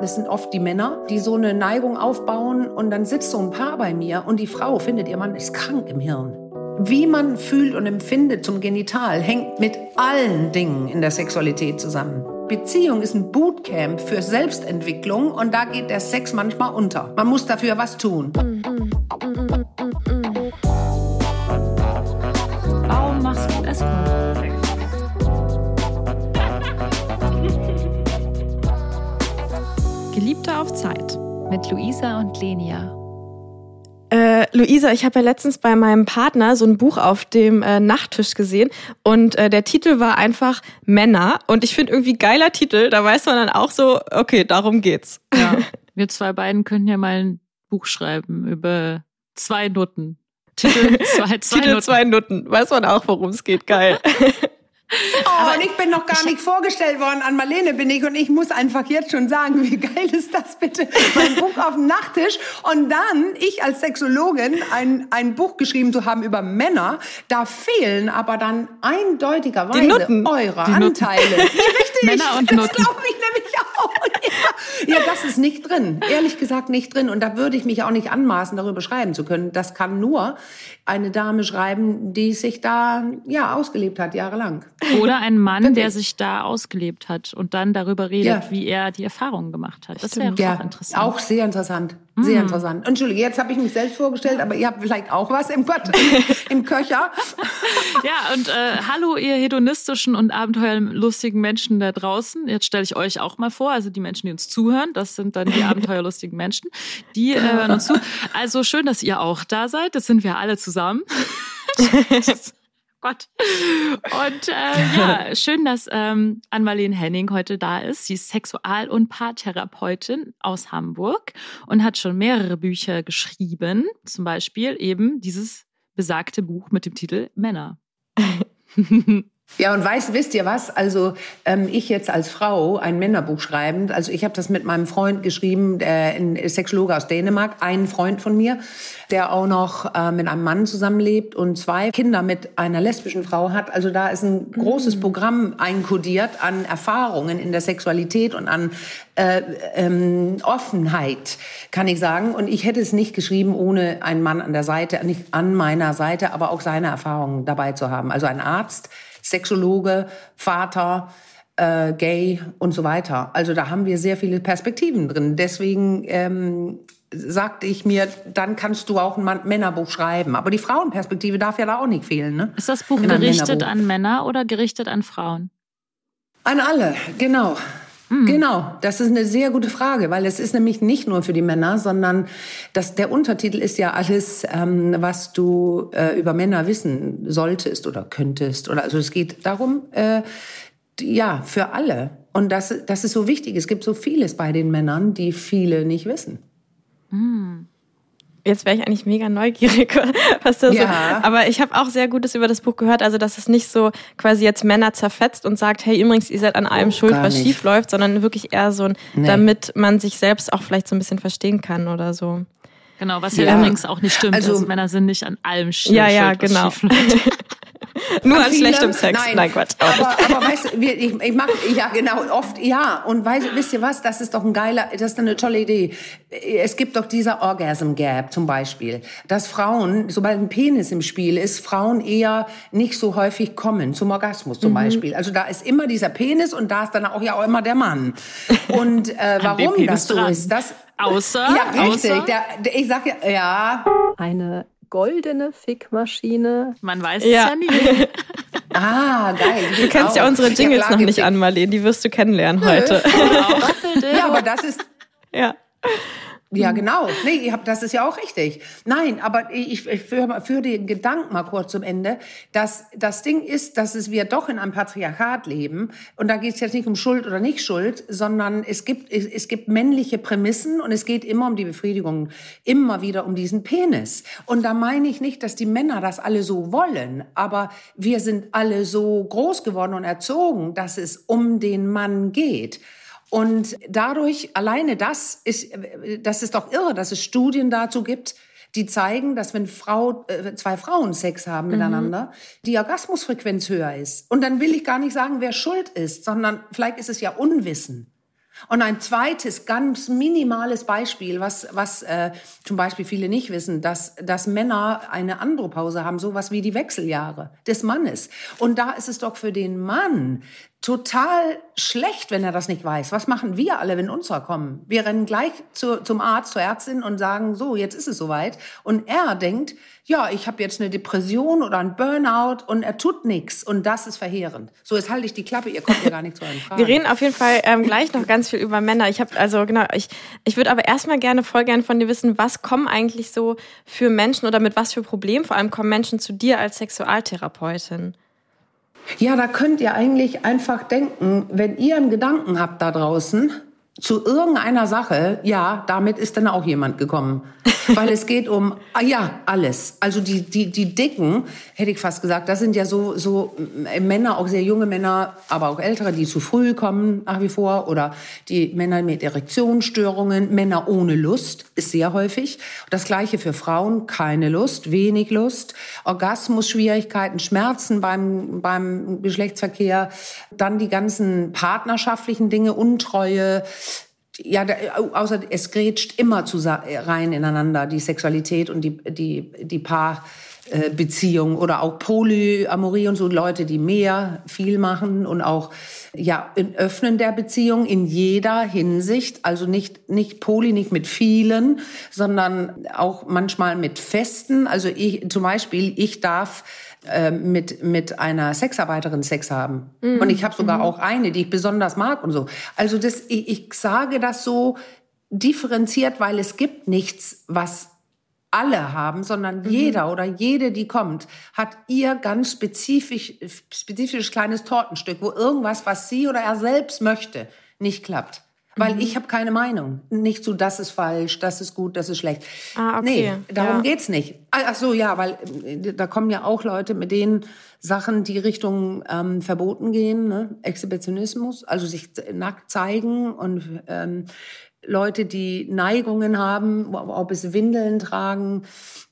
Das sind oft die Männer, die so eine Neigung aufbauen und dann sitzt so ein Paar bei mir und die Frau findet, ihr Mann ist krank im Hirn. Wie man fühlt und empfindet zum Genital hängt mit allen Dingen in der Sexualität zusammen. Beziehung ist ein Bootcamp für Selbstentwicklung und da geht der Sex manchmal unter. Man muss dafür was tun. Warum auf Zeit mit Luisa und Lenia. Äh, Luisa, ich habe ja letztens bei meinem Partner so ein Buch auf dem äh, Nachttisch gesehen und äh, der Titel war einfach Männer und ich finde irgendwie geiler Titel, da weiß man dann auch so, okay, darum geht's. Ja, wir zwei beiden könnten ja mal ein Buch schreiben über zwei Nutten. Titel zwei, zwei Titel Nutten. zwei Nutten. Weiß man auch, worum es geht. Geil. Oh, und ich bin noch gar nicht vorgestellt worden. An Marlene bin ich und ich muss einfach jetzt schon sagen, wie geil ist das bitte? Mein Buch auf dem Nachttisch und dann ich als Sexologin ein, ein Buch geschrieben zu haben über Männer. Da fehlen aber dann eindeutigerweise eure Die Anteile. Ja, richtig. Männer und das Nutten. glaube ich nämlich auch. Ja. das ist nicht drin. Ehrlich gesagt nicht drin. Und da würde ich mich auch nicht anmaßen, darüber schreiben zu können. Das kann nur eine Dame schreiben, die sich da ja ausgelebt hat, jahrelang. Oder ein Mann, der sich da ausgelebt hat und dann darüber redet, ja. wie er die Erfahrungen gemacht hat. Das wäre ja, auch interessant. Auch sehr interessant. Sehr mhm. interessant. Entschuldige, jetzt habe ich mich selbst vorgestellt, aber ihr habt vielleicht auch was im Gott, im Köcher. Ja, und äh, hallo ihr hedonistischen und abenteuerlustigen Menschen da draußen. Jetzt stelle ich euch auch mal vor, also die Menschen, die uns zuhören, das sind dann die abenteuerlustigen Menschen, die äh, hören uns zu. Also schön, dass ihr auch da seid. Das sind wir alle zusammen. Gott. Und äh, ja, schön, dass ähm, Ann-Marlene Henning heute da ist. Sie ist Sexual- und Paartherapeutin aus Hamburg und hat schon mehrere Bücher geschrieben. Zum Beispiel eben dieses besagte Buch mit dem Titel Männer. Ja, und weißt, wisst ihr was? Also ähm, ich jetzt als Frau ein Männerbuch schreibend, also ich habe das mit meinem Freund geschrieben, der ein Sexologe aus Dänemark, ein Freund von mir, der auch noch äh, mit einem Mann zusammenlebt und zwei Kinder mit einer lesbischen Frau hat. Also da ist ein großes mhm. Programm einkodiert an Erfahrungen in der Sexualität und an äh, ähm, Offenheit, kann ich sagen. Und ich hätte es nicht geschrieben, ohne einen Mann an der Seite, nicht an meiner Seite, aber auch seine Erfahrungen dabei zu haben. Also ein Arzt, Sexologe, Vater, äh, gay und so weiter. Also da haben wir sehr viele Perspektiven drin. Deswegen ähm, sagte ich mir, dann kannst du auch ein Männerbuch schreiben. Aber die Frauenperspektive darf ja da auch nicht fehlen. Ne? Ist das Buch gerichtet an Männer oder gerichtet an Frauen? An alle, genau. Mhm. Genau, das ist eine sehr gute Frage, weil es ist nämlich nicht nur für die Männer, sondern das, der Untertitel ist ja alles, ähm, was du äh, über Männer wissen solltest oder könntest. Oder also es geht darum, äh, ja, für alle. Und das, das ist so wichtig. Es gibt so vieles bei den Männern, die viele nicht wissen. Mhm jetzt wäre ich eigentlich mega neugierig, was da ja. so. Aber ich habe auch sehr Gutes über das Buch gehört, also dass es nicht so quasi jetzt Männer zerfetzt und sagt, hey, übrigens, ihr seid an allem oh, schuld, was nicht. schief läuft, sondern wirklich eher so ein, nee. damit man sich selbst auch vielleicht so ein bisschen verstehen kann oder so. Genau, was ja, ja übrigens auch nicht stimmt. Also, Männer sind nicht an allem schuld. Ja, ja, genau. Nur an schlechtem Sex. Nein, Nein Quatsch. Aber, aber weißt du, ich, ich mache, ja genau, oft ja. Und weißt, wisst ihr was, das ist doch ein geiler, das ist eine tolle Idee. Es gibt doch dieser Orgasm Gap zum Beispiel, dass Frauen, sobald ein Penis im Spiel ist, Frauen eher nicht so häufig kommen zum Orgasmus zum mhm. Beispiel. Also da ist immer dieser Penis und da ist dann auch ja auch immer der Mann. Und äh, warum das so dran. ist, das... Außer, ja, richtig. Außer? Der, der, ich sag ja, ja. Eine goldene Fickmaschine. Man weiß ja. es ja nie. ah, geil. Du kennst auch. ja unsere Jingles ja, noch nicht an, Marlene. Die wirst du kennenlernen Nö. heute. ja, aber das ist. Ja. Ja, genau. Nee, das ist ja auch richtig. Nein, aber ich, ich führe, führe den Gedanken mal kurz zum Ende, dass das Ding ist, dass es wir doch in einem Patriarchat leben. Und da geht es jetzt nicht um Schuld oder nicht Schuld, sondern es gibt, es, es gibt männliche Prämissen und es geht immer um die Befriedigung, immer wieder um diesen Penis. Und da meine ich nicht, dass die Männer das alle so wollen, aber wir sind alle so groß geworden und erzogen, dass es um den Mann geht. Und dadurch, alleine das ist, das ist doch irre, dass es Studien dazu gibt, die zeigen, dass wenn Frau, äh, zwei Frauen Sex haben mhm. miteinander, die Orgasmusfrequenz höher ist. Und dann will ich gar nicht sagen, wer schuld ist, sondern vielleicht ist es ja Unwissen. Und ein zweites, ganz minimales Beispiel, was, was äh, zum Beispiel viele nicht wissen, dass, dass Männer eine Andropause haben, sowas wie die Wechseljahre des Mannes. Und da ist es doch für den Mann total schlecht, wenn er das nicht weiß. Was machen wir alle, wenn unserer kommen? Wir rennen gleich zu, zum Arzt, zur Ärztin und sagen, so, jetzt ist es soweit. Und er denkt, ja, ich habe jetzt eine Depression oder ein Burnout und er tut nichts. Und das ist verheerend. So, jetzt halte ich die Klappe, ihr kommt ja gar nicht zu euren Fragen. Wir reden auf jeden Fall ähm, gleich noch ganz viel über Männer. Ich habe also genau, ich, ich würde aber erstmal gerne voll gerne von dir wissen, was kommen eigentlich so für Menschen oder mit was für Problemen vor allem kommen Menschen zu dir als Sexualtherapeutin? Ja, da könnt ihr eigentlich einfach denken, wenn ihr einen Gedanken habt da draußen zu irgendeiner Sache, ja, damit ist dann auch jemand gekommen. Weil es geht um, ah, ja, alles. Also die, die, die Dicken, hätte ich fast gesagt, das sind ja so, so äh, Männer, auch sehr junge Männer, aber auch ältere, die zu früh kommen nach wie vor. Oder die Männer mit Erektionsstörungen, Männer ohne Lust, ist sehr häufig. Das gleiche für Frauen, keine Lust, wenig Lust, Orgasmusschwierigkeiten, Schmerzen beim, beim Geschlechtsverkehr, dann die ganzen partnerschaftlichen Dinge, Untreue, ja, außer es grätscht immer zu, rein ineinander, die Sexualität und die, die, die Paarbeziehung oder auch Polyamorie und so Leute, die mehr, viel machen und auch ja, in Öffnen der Beziehung in jeder Hinsicht, also nicht, nicht Poly, nicht mit vielen, sondern auch manchmal mit Festen. Also ich, zum Beispiel, ich darf äh, mit, mit einer Sexarbeiterin Sex haben. Mhm. Und ich habe sogar mhm. auch eine, die ich besonders mag und so. Also das, ich, ich sage das so differenziert, weil es gibt nichts, was alle haben, sondern mhm. jeder oder jede, die kommt, hat ihr ganz spezifisch, spezifisches kleines Tortenstück, wo irgendwas, was sie oder er selbst möchte, nicht klappt. Weil mhm. ich habe keine Meinung. Nicht so, das ist falsch, das ist gut, das ist schlecht. Ah, okay. Nee, darum ja. geht's nicht. Ach so, ja, weil äh, da kommen ja auch Leute mit denen Sachen, die Richtung ähm, verboten gehen, ne? Exhibitionismus, also sich nackt zeigen und ähm, Leute, die Neigungen haben, ob es Windeln tragen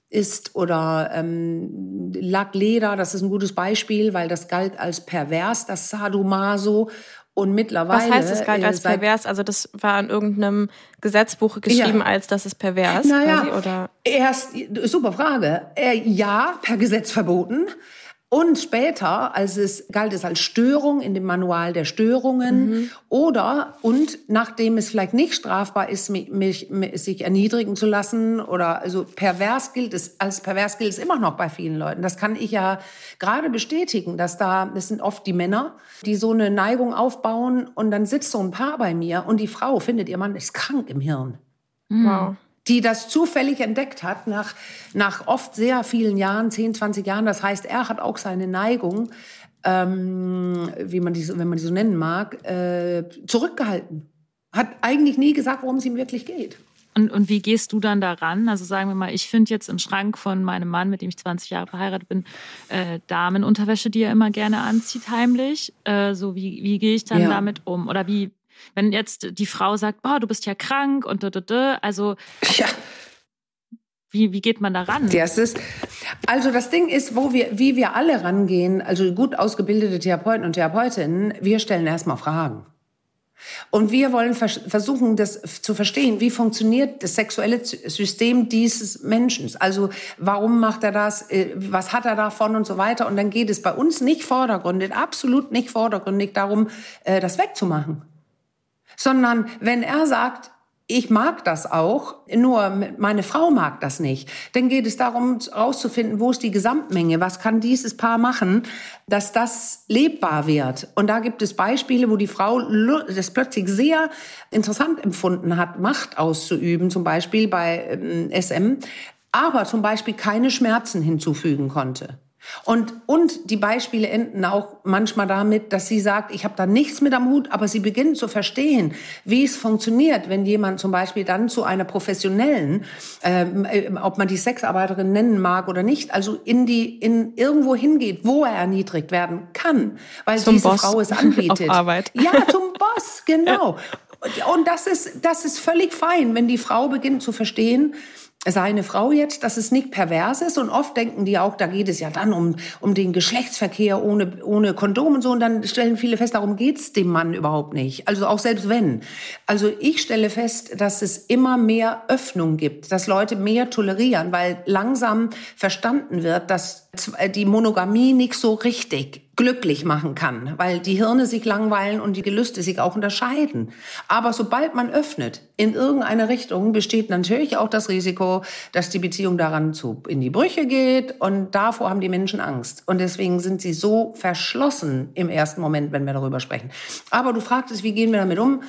ist oder ähm, Lackleder, das ist ein gutes Beispiel, weil das galt als pervers, das Sadomaso. Und mittlerweile. Was heißt es galt als pervers? Also das war in irgendeinem Gesetzbuch geschrieben, ja. als das ist pervers, naja, quasi, oder? Erst, super Frage. Äh, ja, per Gesetz verboten. Und später, als es galt es als Störung in dem Manual der Störungen mhm. oder und nachdem es vielleicht nicht strafbar ist, mich, mich, sich erniedrigen zu lassen oder also pervers gilt es als pervers gilt es immer noch bei vielen Leuten. Das kann ich ja gerade bestätigen, dass da das sind oft die Männer, die so eine Neigung aufbauen und dann sitzt so ein Paar bei mir und die Frau findet ihr Mann ist krank im Hirn. Wow die das zufällig entdeckt hat, nach, nach oft sehr vielen Jahren, 10, 20 Jahren. Das heißt, er hat auch seine Neigung, ähm, wie man die, wenn man die so nennen mag, äh, zurückgehalten. Hat eigentlich nie gesagt, worum es ihm wirklich geht. Und, und wie gehst du dann daran? Also sagen wir mal, ich finde jetzt im Schrank von meinem Mann, mit dem ich 20 Jahre verheiratet bin, äh, Damenunterwäsche, die er immer gerne anzieht, heimlich. Äh, so wie, wie gehe ich dann ja. damit um? Oder wie, wenn jetzt die Frau sagt, boah, du bist ja krank und da, da, da, also ja. Wie, wie geht man da ran? Das ist, also das Ding ist, wo wir, wie wir alle rangehen, also gut ausgebildete Therapeuten und Therapeutinnen, wir stellen erstmal Fragen. Und wir wollen vers versuchen, das zu verstehen. Wie funktioniert das sexuelle System dieses Menschen? Also, warum macht er das? Äh, was hat er davon und so weiter? Und dann geht es bei uns nicht vordergründig, absolut nicht vordergründig darum, äh, das wegzumachen sondern wenn er sagt, ich mag das auch, nur meine Frau mag das nicht. Dann geht es darum, herauszufinden, wo ist die Gesamtmenge, was kann dieses Paar machen, dass das lebbar wird. Und da gibt es Beispiele, wo die Frau das plötzlich sehr interessant empfunden hat, Macht auszuüben, zum Beispiel bei SM, ähm, aber zum Beispiel keine Schmerzen hinzufügen konnte. Und, und die Beispiele enden auch manchmal damit, dass sie sagt, ich habe da nichts mit am Hut, aber sie beginnt zu verstehen, wie es funktioniert, wenn jemand zum Beispiel dann zu einer professionellen, ähm, äh, ob man die Sexarbeiterin nennen mag oder nicht, also in die in irgendwo hingeht, wo er erniedrigt werden kann, weil zum diese Boss Frau es anbietet. Auf Arbeit. Ja, zum Boss, genau. Und das ist, das ist völlig fein, wenn die Frau beginnt zu verstehen, seine Frau jetzt, dass es nicht pervers ist. Und oft denken die auch, da geht es ja dann um, um den Geschlechtsverkehr ohne, ohne Kondom und so. Und dann stellen viele fest, darum geht's dem Mann überhaupt nicht. Also auch selbst wenn. Also ich stelle fest, dass es immer mehr Öffnung gibt, dass Leute mehr tolerieren, weil langsam verstanden wird, dass die Monogamie nicht so richtig glücklich machen kann, weil die Hirne sich langweilen und die Gelüste sich auch unterscheiden. Aber sobald man öffnet in irgendeine Richtung, besteht natürlich auch das Risiko, dass die Beziehung daran zu in die Brüche geht und davor haben die Menschen Angst und deswegen sind sie so verschlossen im ersten Moment, wenn wir darüber sprechen. Aber du fragtest, wie gehen wir damit um?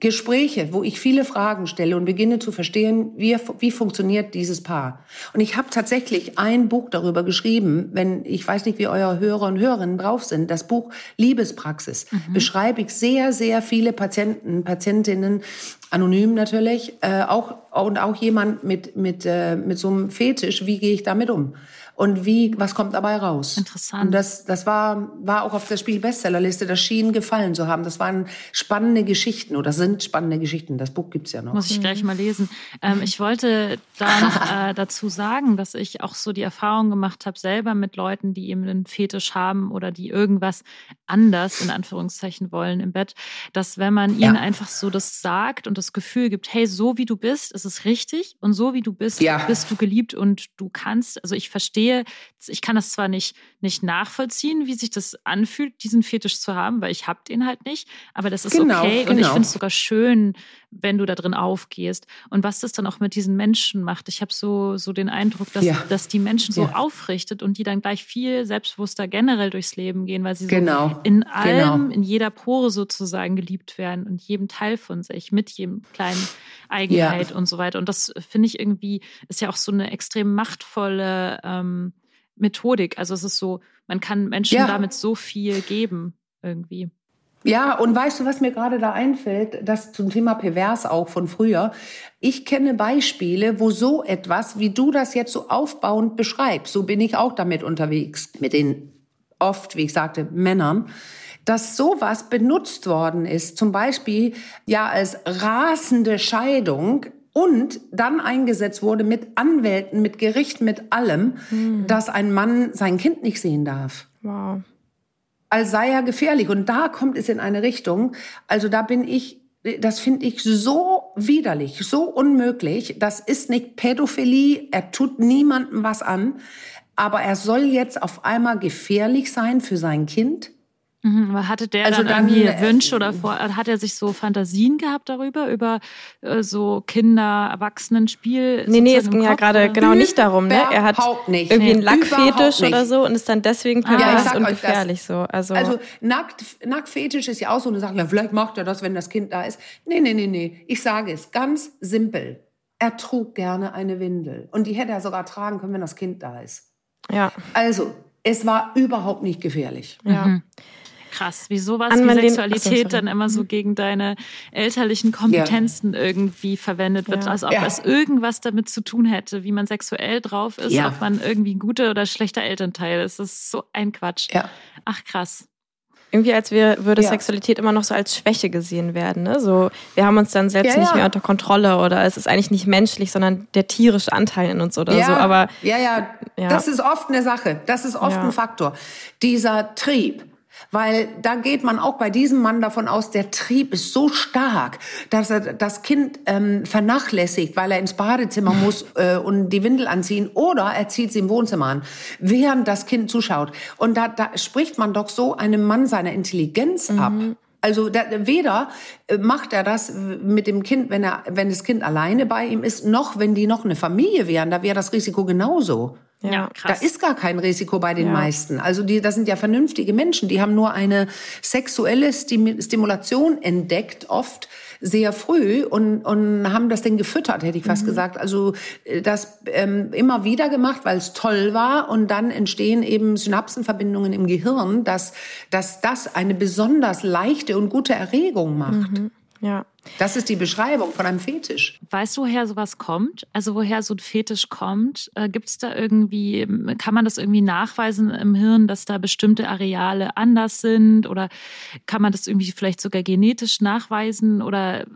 Gespräche, wo ich viele Fragen stelle und beginne zu verstehen, wie, wie funktioniert dieses Paar. Und ich habe tatsächlich ein Buch darüber geschrieben, wenn ich weiß nicht, wie euer Hörer und Hörerinnen drauf sind, das Buch Liebespraxis, mhm. beschreibe ich sehr, sehr viele Patienten, Patientinnen, anonym natürlich, äh, auch und auch jemand mit mit äh, mit so einem Fetisch, wie gehe ich damit um? Und wie, was kommt dabei raus. Interessant. Und das, das war, war auch auf der Spiegel-Bestsellerliste. Das schien gefallen zu haben. Das waren spannende Geschichten oder sind spannende Geschichten. Das Buch gibt's ja noch. Muss ich gleich mal lesen. Ähm, ich wollte da noch äh, dazu sagen, dass ich auch so die Erfahrung gemacht habe, selber mit Leuten, die eben einen Fetisch haben oder die irgendwas anders in Anführungszeichen wollen im Bett, dass wenn man ihnen ja. einfach so das sagt und das Gefühl gibt, hey, so wie du bist, ist es richtig und so wie du bist, ja. bist du geliebt und du kannst, also ich verstehe verstehe, ich kann das zwar nicht, nicht nachvollziehen, wie sich das anfühlt, diesen Fetisch zu haben, weil ich habe den halt nicht, aber das ist genau, okay genau. und ich genau. finde es sogar schön, wenn du da drin aufgehst. Und was das dann auch mit diesen Menschen macht, ich habe so, so den Eindruck, dass, ja. dass die Menschen so ja. aufrichtet und die dann gleich viel selbstbewusster generell durchs Leben gehen, weil sie genau. so in allem, genau. in jeder Pore sozusagen geliebt werden und jedem Teil von sich, mit jedem kleinen Eigenheit ja. und so weiter. Und das finde ich irgendwie, ist ja auch so eine extrem machtvolle ähm, Methodik. Also es ist so, man kann Menschen damit so viel geben irgendwie. Ja, und weißt du, was mir gerade da einfällt, das zum Thema pervers auch von früher. Ich kenne Beispiele, wo so etwas, wie du das jetzt so aufbauend beschreibst, so bin ich auch damit unterwegs, mit den oft, wie ich sagte, Männern, dass sowas benutzt worden ist, zum Beispiel ja als rasende Scheidung, und dann eingesetzt wurde mit Anwälten, mit Gericht, mit allem, hm. dass ein Mann sein Kind nicht sehen darf. Wow als sei er gefährlich. Und da kommt es in eine Richtung. Also da bin ich, das finde ich so widerlich, so unmöglich. Das ist nicht Pädophilie. Er tut niemandem was an. Aber er soll jetzt auf einmal gefährlich sein für sein Kind. Mhm, hatte der also dann, dann irgendwie äh, Wünsche oder vor, hat er sich so Fantasien gehabt darüber, über äh, so Kinder-Erwachsenen-Spiel? Nee, nee, es ging ja gerade genau nicht darum, ne? Er hat nicht. irgendwie einen Lackfetisch oder so und ist dann deswegen pervers ah, und gefährlich das. so. Also, also Nackt, Nacktfetisch ist ja auch so eine Sache, ja, vielleicht macht er das, wenn das Kind da ist. Nee, nee, nee, nee. Ich sage es ganz simpel. Er trug gerne eine Windel. Und die hätte er sogar tragen können, wenn das Kind da ist. Ja. Also, es war überhaupt nicht gefährlich. Ja. Mhm krass, wie sowas An wie Sexualität dann immer so mhm. gegen deine elterlichen Kompetenzen ja. irgendwie verwendet wird, ja. als ob ja. es irgendwas damit zu tun hätte, wie man sexuell drauf ist, ob man irgendwie ein guter oder schlechter Elternteil ist. Das ist so ein Quatsch. Ach krass. Irgendwie als wir, würde ja. Sexualität immer noch so als Schwäche gesehen werden. Ne? So, wir haben uns dann selbst ja, nicht mehr unter Kontrolle oder es ist eigentlich nicht menschlich, sondern der tierische Anteil in uns oder so. Aber ja, ja, das ist oft eine Sache. Das ist oft ein Faktor. Dieser Trieb, weil da geht man auch bei diesem Mann davon aus, der Trieb ist so stark, dass er das Kind ähm, vernachlässigt, weil er ins Badezimmer muss äh, und die Windel anziehen oder er zieht sie im Wohnzimmer an, während das Kind zuschaut. Und da, da spricht man doch so einem Mann seiner Intelligenz ab. Mhm. Also da, weder äh, macht er das mit dem Kind, wenn er, wenn das Kind alleine bei ihm ist, noch wenn die noch eine Familie wären, da wäre das Risiko genauso. Ja, krass. Da ist gar kein Risiko bei den ja. meisten. Also die, das sind ja vernünftige Menschen, die haben nur eine sexuelle Stimulation entdeckt, oft sehr früh und, und haben das Ding gefüttert, hätte ich fast mhm. gesagt. Also äh, das ähm, immer wieder gemacht, weil es toll war und dann entstehen eben Synapsenverbindungen im Gehirn, dass, dass das eine besonders leichte und gute Erregung macht. Mhm. Ja. Das ist die Beschreibung von einem Fetisch. Weißt du, woher sowas kommt? Also woher so ein Fetisch kommt? Äh, Gibt es da irgendwie, kann man das irgendwie nachweisen im Hirn, dass da bestimmte Areale anders sind? Oder kann man das irgendwie vielleicht sogar genetisch nachweisen? Oder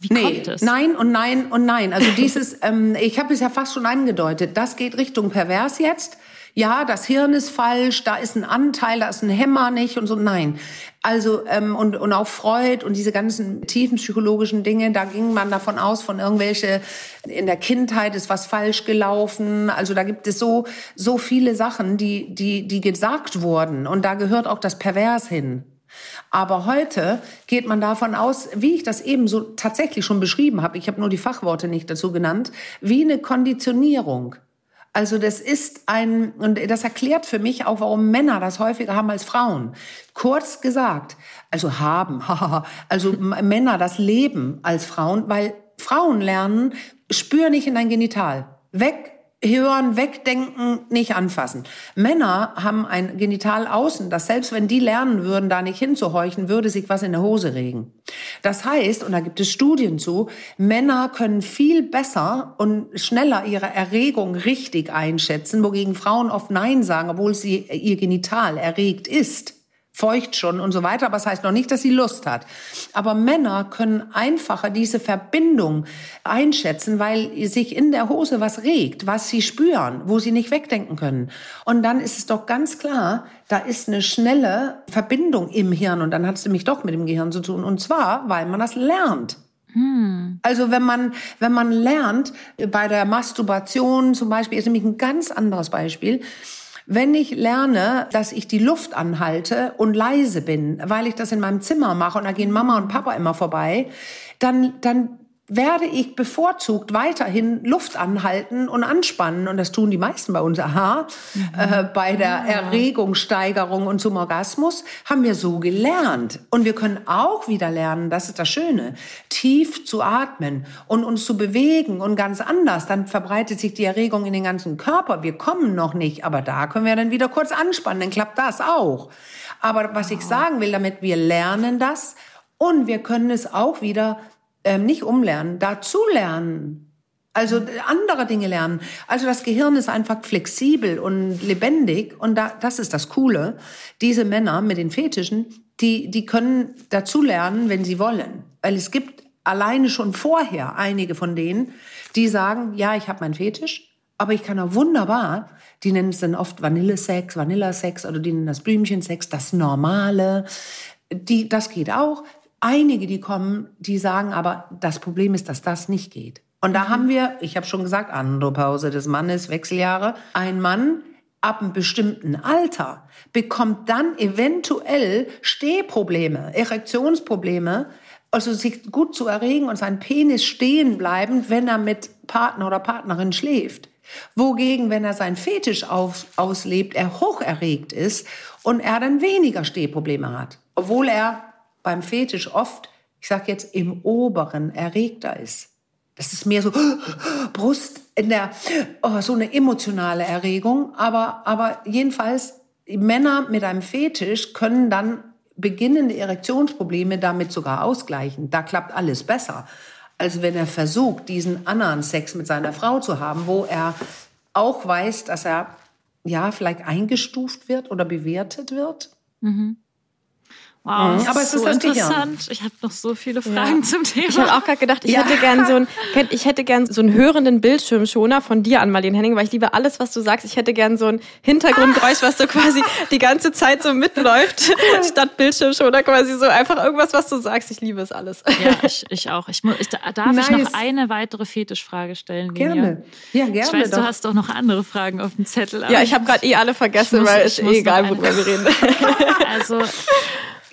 wie nee, kommt es? Nein und nein und nein. Also dieses, ähm, ich habe es ja fast schon angedeutet, das geht Richtung pervers jetzt ja, das Hirn ist falsch, da ist ein Anteil, da ist ein Hämmer nicht und so. Nein. Also ähm, und, und auch Freud und diese ganzen tiefen psychologischen Dinge, da ging man davon aus, von irgendwelche in der Kindheit ist was falsch gelaufen. Also da gibt es so so viele Sachen, die die die gesagt wurden und da gehört auch das Pervers hin. Aber heute geht man davon aus, wie ich das eben so tatsächlich schon beschrieben habe, ich habe nur die Fachworte nicht dazu genannt, wie eine Konditionierung. Also das ist ein, und das erklärt für mich auch, warum Männer das häufiger haben als Frauen. Kurz gesagt, also haben, also Männer das Leben als Frauen, weil Frauen lernen, spür nicht in dein Genital. Weg hören, wegdenken, nicht anfassen. Männer haben ein Genital außen, das selbst wenn die lernen würden, da nicht hinzuhorchen, würde sich was in der Hose regen. Das heißt, und da gibt es Studien zu, Männer können viel besser und schneller ihre Erregung richtig einschätzen, wogegen Frauen oft Nein sagen, obwohl sie ihr Genital erregt ist feucht schon und so weiter, aber das heißt noch nicht, dass sie Lust hat. Aber Männer können einfacher diese Verbindung einschätzen, weil sich in der Hose was regt, was sie spüren, wo sie nicht wegdenken können. Und dann ist es doch ganz klar, da ist eine schnelle Verbindung im Hirn und dann hat es nämlich doch mit dem Gehirn zu tun. Und zwar, weil man das lernt. Hm. Also wenn man, wenn man lernt, bei der Masturbation zum Beispiel, ist nämlich ein ganz anderes Beispiel, wenn ich lerne, dass ich die Luft anhalte und leise bin, weil ich das in meinem Zimmer mache und da gehen Mama und Papa immer vorbei, dann, dann werde ich bevorzugt weiterhin Luft anhalten und anspannen. Und das tun die meisten bei uns. Aha, mhm. äh, bei der ja. Erregungssteigerung und zum Orgasmus haben wir so gelernt. Und wir können auch wieder lernen, das ist das Schöne, tief zu atmen und uns zu bewegen und ganz anders. Dann verbreitet sich die Erregung in den ganzen Körper. Wir kommen noch nicht, aber da können wir dann wieder kurz anspannen, dann klappt das auch. Aber was ich sagen will damit, wir lernen das und wir können es auch wieder ähm, nicht umlernen, dazu lernen. Also andere Dinge lernen. Also das Gehirn ist einfach flexibel und lebendig und da, das ist das Coole. Diese Männer mit den Fetischen, die, die können dazu lernen, wenn sie wollen. Weil es gibt alleine schon vorher einige von denen, die sagen, ja, ich habe meinen Fetisch, aber ich kann auch wunderbar, die nennen es dann oft Vanillesex, Vanillasex oder die nennen das Blümchensex, das Normale. Die, das geht auch einige, die kommen, die sagen aber, das Problem ist, dass das nicht geht. Und da mhm. haben wir, ich habe schon gesagt, Andropause des Mannes, Wechseljahre, ein Mann ab einem bestimmten Alter bekommt dann eventuell Stehprobleme, Erektionsprobleme, also sich gut zu erregen und sein Penis stehen bleiben, wenn er mit Partner oder Partnerin schläft. Wogegen, wenn er sein Fetisch aus, auslebt, er hoch erregt ist und er dann weniger Stehprobleme hat. Obwohl er beim Fetisch oft, ich sage jetzt, im oberen erregter ist. Das ist mehr so Brust in der, oh, so eine emotionale Erregung. Aber, aber jedenfalls, Männer mit einem Fetisch können dann beginnende Erektionsprobleme damit sogar ausgleichen. Da klappt alles besser, als wenn er versucht, diesen anderen Sex mit seiner Frau zu haben, wo er auch weiß, dass er ja vielleicht eingestuft wird oder bewertet wird. Mhm. Wow, mhm. aber es so ist das interessant. Gehirn. Ich habe noch so viele Fragen ja. zum Thema. Ich habe auch gerade gedacht, ich ja. hätte gern so einen, ich hätte gern so einen hörenden Bildschirmschoner von dir an Marlene Henning, weil ich liebe alles, was du sagst. Ich hätte gern so ein Hintergrundgeräusch, was so quasi die ganze Zeit so mitläuft, statt Bildschirmschoner quasi so einfach irgendwas, was du sagst. Ich liebe es alles. Ja, ich, ich auch. Ich, ich darf nice. ich noch eine weitere Fetischfrage stellen? Gerne. Ja, gerne. Ich weiß, doch. du hast doch noch andere Fragen auf dem Zettel. Ja, ich habe gerade eh alle vergessen, muss, weil es eh egal, worüber wir reden. Also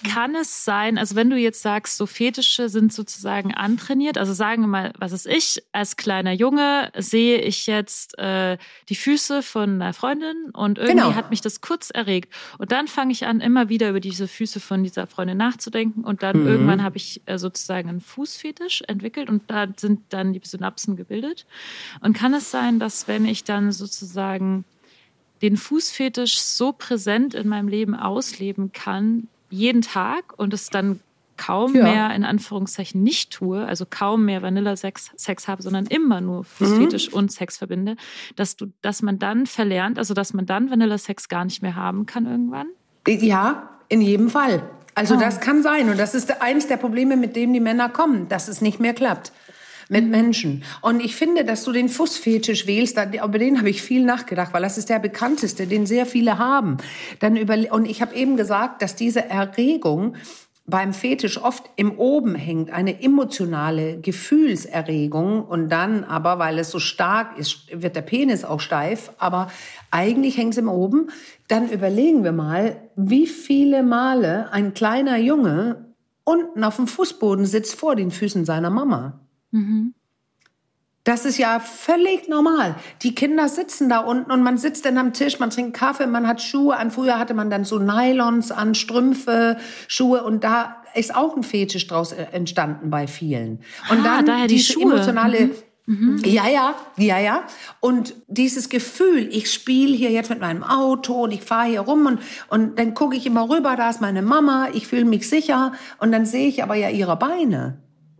kann es sein, also wenn du jetzt sagst, so Fetische sind sozusagen antrainiert, also sagen wir mal, was ist ich, als kleiner Junge sehe ich jetzt äh, die Füße von einer Freundin und irgendwie genau. hat mich das kurz erregt. Und dann fange ich an, immer wieder über diese Füße von dieser Freundin nachzudenken und dann mhm. irgendwann habe ich äh, sozusagen einen Fußfetisch entwickelt und da sind dann die Synapsen gebildet. Und kann es sein, dass wenn ich dann sozusagen den Fußfetisch so präsent in meinem Leben ausleben kann, jeden Tag und es dann kaum ja. mehr in Anführungszeichen nicht tue, also kaum mehr Vanilla-Sex Sex habe, sondern immer nur Fußfetisch mhm. und Sex verbinde, dass du, dass man dann verlernt, also dass man dann Vanilla-Sex gar nicht mehr haben kann irgendwann? Ja, in jedem Fall. Also oh. das kann sein. Und das ist eines der Probleme, mit denen die Männer kommen, dass es nicht mehr klappt mit Menschen. Und ich finde, dass du den Fußfetisch wählst, über den habe ich viel nachgedacht, weil das ist der bekannteste, den sehr viele haben. Dann über, und ich habe eben gesagt, dass diese Erregung beim Fetisch oft im Oben hängt, eine emotionale Gefühlserregung und dann aber, weil es so stark ist, wird der Penis auch steif, aber eigentlich hängt es im Oben. Dann überlegen wir mal, wie viele Male ein kleiner Junge unten auf dem Fußboden sitzt vor den Füßen seiner Mama. Mhm. Das ist ja völlig normal. Die Kinder sitzen da unten und man sitzt dann am Tisch, man trinkt Kaffee, man hat Schuhe an. Früher hatte man dann so Nylons an, Strümpfe, Schuhe und da ist auch ein Fetisch draus äh, entstanden bei vielen. Und ah, dann die Schuhe. emotionale mhm. Mhm. Ja, ja, ja, ja. Und dieses Gefühl, ich spiele hier jetzt mit meinem Auto und ich fahre hier rum und, und dann gucke ich immer rüber, da ist meine Mama, ich fühle mich sicher und dann sehe ich aber ja ihre Beine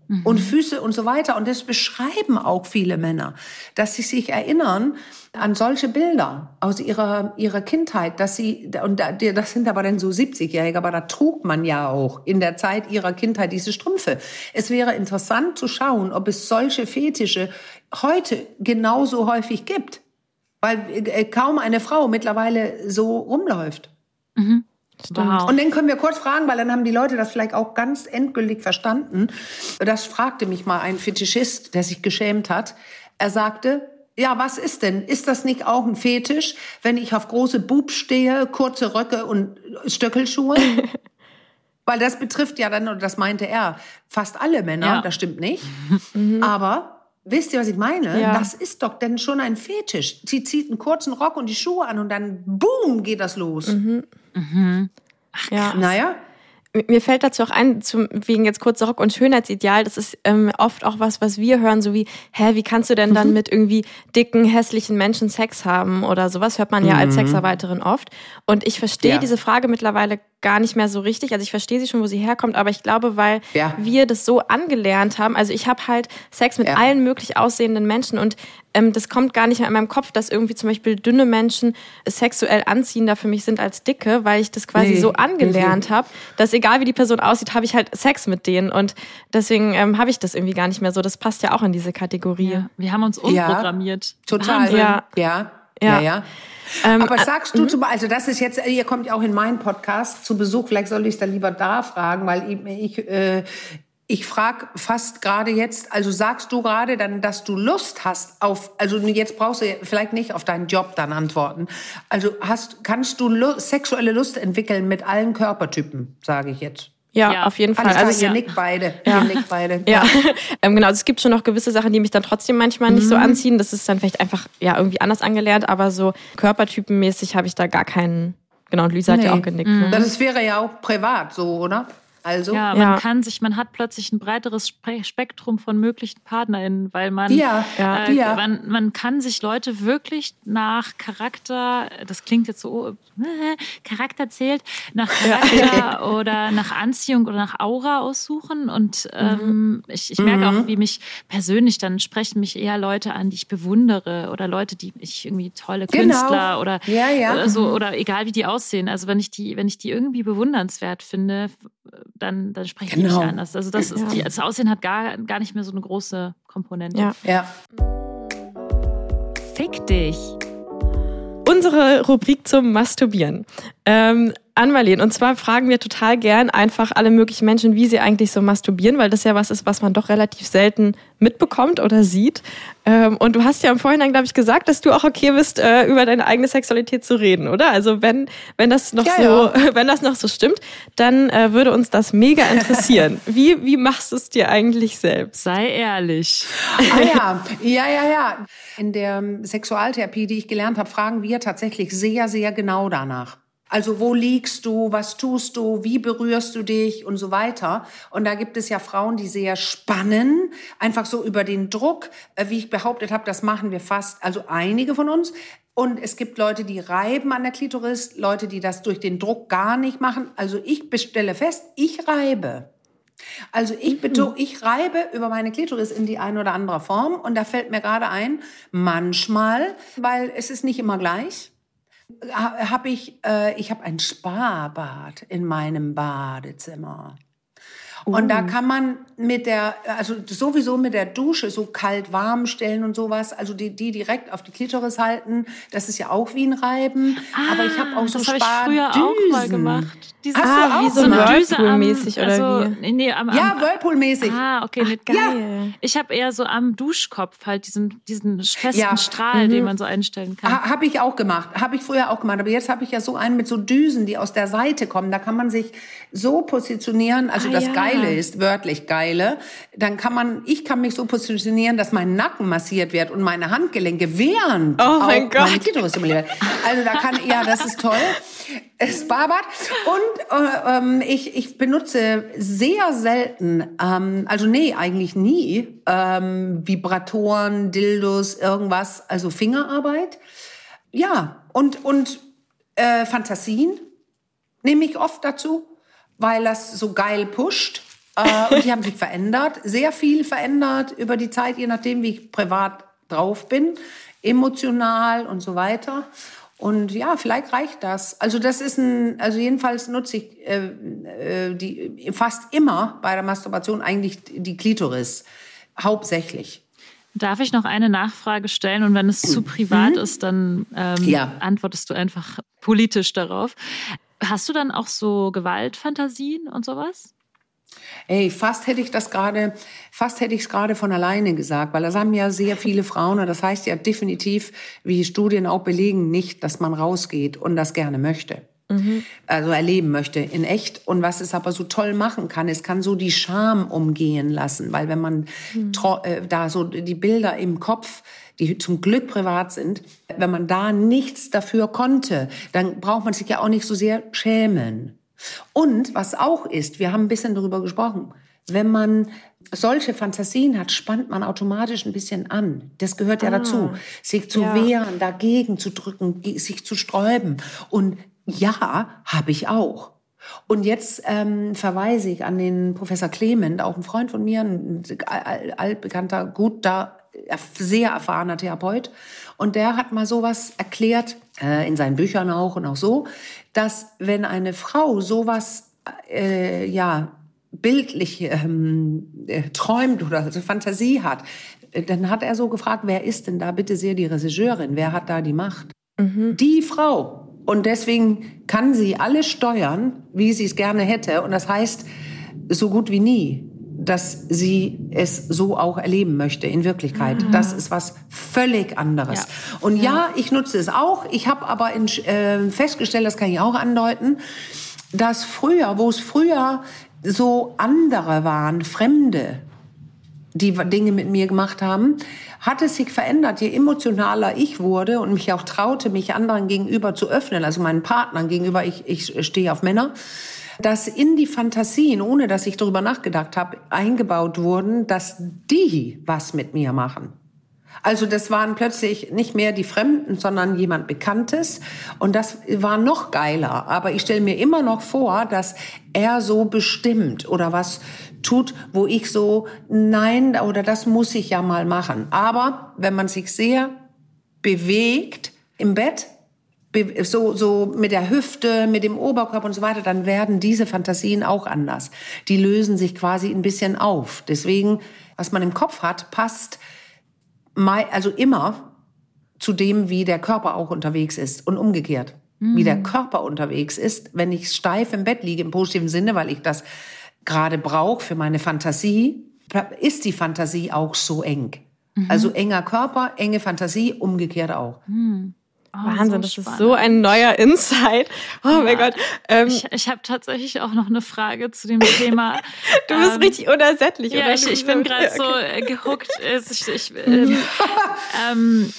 mhm. und Füße und so weiter. Und das beschreiben auch viele Männer, dass sie sich erinnern an solche Bilder aus ihrer, ihrer Kindheit, dass sie, und das sind aber dann so 70-Jährige, aber da trug man ja auch in der Zeit ihrer Kindheit diese Strümpfe. Es wäre interessant zu schauen, ob es solche Fetische heute genauso häufig gibt. Weil äh, kaum eine Frau mittlerweile so rumläuft. Mhm. Wow. Und dann können wir kurz fragen, weil dann haben die Leute das vielleicht auch ganz endgültig verstanden. Das fragte mich mal ein Fetischist, der sich geschämt hat. Er sagte, ja, was ist denn? Ist das nicht auch ein Fetisch, wenn ich auf große Bub stehe, kurze Röcke und Stöckelschuhe? Weil das betrifft ja dann, oder das meinte er, fast alle Männer, ja. das stimmt nicht. Mhm. Aber Wisst ihr, was ich meine? Ja. Das ist doch denn schon ein Fetisch. Sie zieht einen kurzen Rock und die Schuhe an und dann boom geht das los. Mhm. Mhm. Ach, ja. Naja, mir fällt dazu auch ein, zum, wegen jetzt kurzer Rock und Schönheitsideal, das ist ähm, oft auch was, was wir hören, so wie, hä, wie kannst du denn dann mhm. mit irgendwie dicken, hässlichen Menschen Sex haben oder sowas, hört man ja als mhm. Sexarbeiterin oft. Und ich verstehe ja. diese Frage mittlerweile gar nicht mehr so richtig. Also ich verstehe sie schon, wo sie herkommt, aber ich glaube, weil ja. wir das so angelernt haben, also ich habe halt Sex mit ja. allen möglich aussehenden Menschen und ähm, das kommt gar nicht mehr in meinem Kopf, dass irgendwie zum Beispiel dünne Menschen sexuell anziehender für mich sind als dicke, weil ich das quasi nee. so angelernt habe, dass egal wie die Person aussieht, habe ich halt Sex mit denen und deswegen ähm, habe ich das irgendwie gar nicht mehr so. Das passt ja auch in diese Kategorie. Ja. Wir haben uns umprogrammiert. total. Ja. ja. Ja. ja. Ähm, Aber sagst du, mhm. zum, also das ist jetzt, ihr kommt ja auch in meinen Podcast zu Besuch, vielleicht soll ich es dann lieber da fragen, weil ich, ich, äh, ich frage fast gerade jetzt, also sagst du gerade dann, dass du Lust hast auf, also jetzt brauchst du vielleicht nicht auf deinen Job dann antworten. Also hast, kannst du Lust, sexuelle Lust entwickeln mit allen Körpertypen, sage ich jetzt. Ja, ja, auf jeden Fall. also ihr ja. nickt beide. Ja. Ihr nickt beide. Ja, ähm, genau. Also es gibt schon noch gewisse Sachen, die mich dann trotzdem manchmal nicht so mhm. anziehen. Das ist dann vielleicht einfach ja irgendwie anders angelernt, aber so körpertypenmäßig habe ich da gar keinen. Genau, und Lisa nee. hat ja auch genickt. Mhm. Ne? Das wäre ja auch privat so, oder? Also, ja, man ja. kann sich, man hat plötzlich ein breiteres Spektrum von möglichen PartnerInnen, weil man, ja, äh, ja. man, man kann sich Leute wirklich nach Charakter, das klingt jetzt so, äh, Charakter zählt, nach Charakter oder nach Anziehung oder nach Aura aussuchen. Und ähm, mhm. ich, ich merke mhm. auch, wie mich persönlich dann sprechen mich eher Leute an, die ich bewundere oder Leute, die ich irgendwie tolle genau. Künstler oder, ja, ja. oder so oder egal wie die aussehen. Also wenn ich die, wenn ich die irgendwie bewundernswert finde, dann, dann spreche ich genau. nicht anders. Also das, ist, die, das Aussehen hat gar, gar nicht mehr so eine große Komponente. Ja. ja. Fick dich. Unsere Rubrik zum Masturbieren. Ähm, Anmalin, und zwar fragen wir total gern einfach alle möglichen Menschen, wie sie eigentlich so masturbieren, weil das ja was ist, was man doch relativ selten mitbekommt oder sieht. Ähm, und du hast ja im Vorhinein, glaube ich, gesagt, dass du auch okay bist, äh, über deine eigene Sexualität zu reden, oder? Also wenn, wenn das noch ja, so, ja. wenn das noch so stimmt, dann äh, würde uns das mega interessieren. wie, wie machst du es dir eigentlich selbst? Sei ehrlich. Ah ja, ja, ja, ja. In der Sexualtherapie, die ich gelernt habe, fragen wir tatsächlich sehr, sehr genau danach. Also wo liegst du, was tust du, wie berührst du dich und so weiter. Und da gibt es ja Frauen, die sehr spannen, einfach so über den Druck, äh, wie ich behauptet habe, das machen wir fast, also einige von uns. Und es gibt Leute, die reiben an der Klitoris, Leute, die das durch den Druck gar nicht machen. Also ich bestelle fest, ich reibe. Also ich betone, ich reibe über meine Klitoris in die eine oder andere Form und da fällt mir gerade ein, manchmal, weil es ist nicht immer gleich, habe ich, äh, ich habe ein Sparbad in meinem Badezimmer. Und da oh. kann man mit der, also sowieso mit der Dusche so kalt warm stellen und sowas, also die, die direkt auf die Klitoris halten, das ist ja auch wie ein Reiben. Ah, aber ich habe auch so das ich früher auch mal gemacht. Diese, ah, wie so, so Whirlpool-mäßig oder also, wie? Nee, am, am, ja, Whirlpool-mäßig. Ah, okay, nicht geil. Ja. Ich habe eher so am Duschkopf halt diesen, diesen festen ja. Strahl, mhm. den man so einstellen kann. Ha, habe ich auch gemacht, habe ich früher auch gemacht. Aber jetzt habe ich ja so einen mit so Düsen, die aus der Seite kommen. Da kann man sich so positionieren, also ah, das ja. Geile ist, wörtlich Geile, dann kann man, ich kann mich so positionieren, dass mein Nacken massiert wird und meine Handgelenke während oh mein Gott. Klitoris Also da kann, ja, das ist toll. Es Barbad. Und äh, ähm, ich, ich benutze sehr selten, ähm, also nee, eigentlich nie, ähm, Vibratoren, Dildos, irgendwas, also Fingerarbeit. Ja, und, und äh, Fantasien nehme ich oft dazu, weil das so geil pusht. Äh, und die haben sich verändert, sehr viel verändert über die Zeit, je nachdem, wie ich privat drauf bin, emotional und so weiter. Und ja, vielleicht reicht das. Also das ist ein, also jedenfalls nutze ich äh, äh, die fast immer bei der Masturbation eigentlich die Klitoris hauptsächlich. Darf ich noch eine Nachfrage stellen? Und wenn es zu privat mhm. ist, dann ähm, ja. antwortest du einfach politisch darauf. Hast du dann auch so Gewaltfantasien und sowas? Ey, fast hätte ich das gerade, fast hätte ich es gerade von alleine gesagt, weil das haben ja sehr viele Frauen und das heißt ja definitiv, wie Studien auch belegen, nicht, dass man rausgeht und das gerne möchte. Mhm. Also erleben möchte in echt. Und was es aber so toll machen kann, es kann so die Scham umgehen lassen, weil wenn man mhm. äh, da so die Bilder im Kopf die zum Glück privat sind, wenn man da nichts dafür konnte, dann braucht man sich ja auch nicht so sehr schämen. Und was auch ist, wir haben ein bisschen darüber gesprochen, wenn man solche Fantasien hat, spannt man automatisch ein bisschen an. Das gehört ja ah, dazu, sich zu ja. wehren, dagegen zu drücken, sich zu sträuben. Und ja, habe ich auch. Und jetzt ähm, verweise ich an den Professor Clement, auch ein Freund von mir, ein altbekannter, guter, sehr erfahrener Therapeut. Und der hat mal sowas erklärt, äh, in seinen Büchern auch und auch so, dass wenn eine Frau sowas, äh, ja, bildlich ähm, äh, träumt oder also Fantasie hat, äh, dann hat er so gefragt, wer ist denn da bitte sehr die Regisseurin? Wer hat da die Macht? Mhm. Die Frau. Und deswegen kann sie alles steuern, wie sie es gerne hätte. Und das heißt, so gut wie nie dass sie es so auch erleben möchte in Wirklichkeit. Mhm. Das ist was völlig anderes. Ja. Und ja. ja. ich nutze es auch. Ich habe aber in, äh, festgestellt, das kann ich auch andeuten, dass früher, wo es früher so andere waren, Fremde, die Dinge mit mir gemacht haben, hat es sich verändert. Je emotionaler ich wurde und mich auch traute, mich anderen gegenüber zu öffnen, also meinen Partnern gegenüber, ich, ich stehe auf Männer, dass in die Fantasien, ohne dass ich darüber nachgedacht habe, eingebaut wurden, dass die was mit mir machen. Also das waren plötzlich nicht mehr die Fremden, sondern jemand Bekanntes. Und das war noch geiler. Aber ich stelle mir immer noch vor, dass er so bestimmt oder was tut, wo ich so, nein, oder das muss ich ja mal machen. Aber wenn man sich sehr bewegt im Bett, so, so mit der Hüfte, mit dem Oberkörper und so weiter, dann werden diese Fantasien auch anders. Die lösen sich quasi ein bisschen auf. Deswegen, was man im Kopf hat, passt also immer zu dem, wie der Körper auch unterwegs ist und umgekehrt. Mhm. Wie der mhm. Körper unterwegs ist, wenn ich steif im Bett liege, im positiven Sinne, weil ich das gerade brauche für meine Fantasie, ist die Fantasie auch so eng. Mhm. Also enger Körper, enge Fantasie, umgekehrt auch. Mhm. Oh, Wahnsinn, so das ist so ein neuer Insight. Oh ja. mein Gott. Ähm, ich ich habe tatsächlich auch noch eine Frage zu dem Thema. du bist ähm, richtig unersättlich, ja, oder? Ich, ich bin gerade so äh, gehuckt. Ich, ich, ähm, ähm,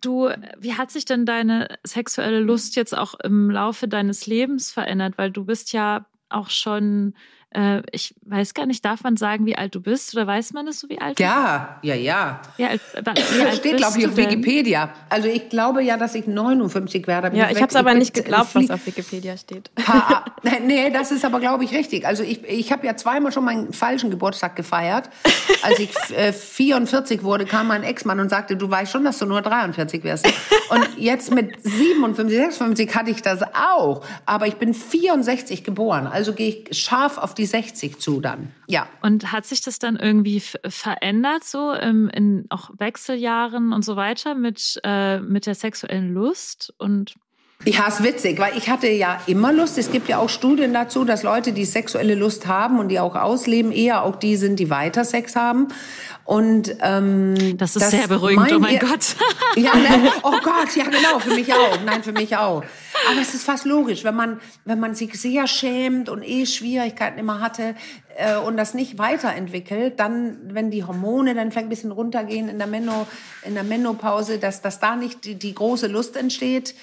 du, wie hat sich denn deine sexuelle Lust jetzt auch im Laufe deines Lebens verändert? Weil du bist ja auch schon äh, ich weiß gar nicht, darf man sagen, wie alt du bist oder weiß man das so, wie alt du bist? Ja, ja, ja. Alt, alt steht, glaube ich, auf Wikipedia. Also ich glaube ja, dass ich 59 werde. Ja, ich habe es aber nicht geglaubt, was auf Wikipedia steht. Ha, nee, das ist aber, glaube ich, richtig. Also ich, ich habe ja zweimal schon meinen falschen Geburtstag gefeiert. Als ich äh, 44 wurde, kam mein Ex-Mann und sagte, du weißt schon, dass du nur 43 wirst. Und jetzt mit 57, 56 hatte ich das auch. Aber ich bin 64 geboren. Also gehe ich scharf auf die 60 zu dann. Ja. Und hat sich das dann irgendwie verändert, so in, in auch Wechseljahren und so weiter mit, äh, mit der sexuellen Lust? Und ja, ist witzig, weil ich hatte ja immer Lust. Es gibt ja auch Studien dazu, dass Leute, die sexuelle Lust haben und die auch ausleben, eher auch die sind, die weiter Sex haben. Und ähm, das ist das sehr beruhigend. Mein, oh mein Gott. ja, ne? oh Gott, ja genau, für mich auch. Nein, für mich auch. Aber es ist fast logisch, wenn man wenn man sich sehr schämt und eh Schwierigkeiten immer hatte äh, und das nicht weiterentwickelt, dann wenn die Hormone dann vielleicht ein bisschen runtergehen in der Menno in der Menopause, dass dass da nicht die, die große Lust entsteht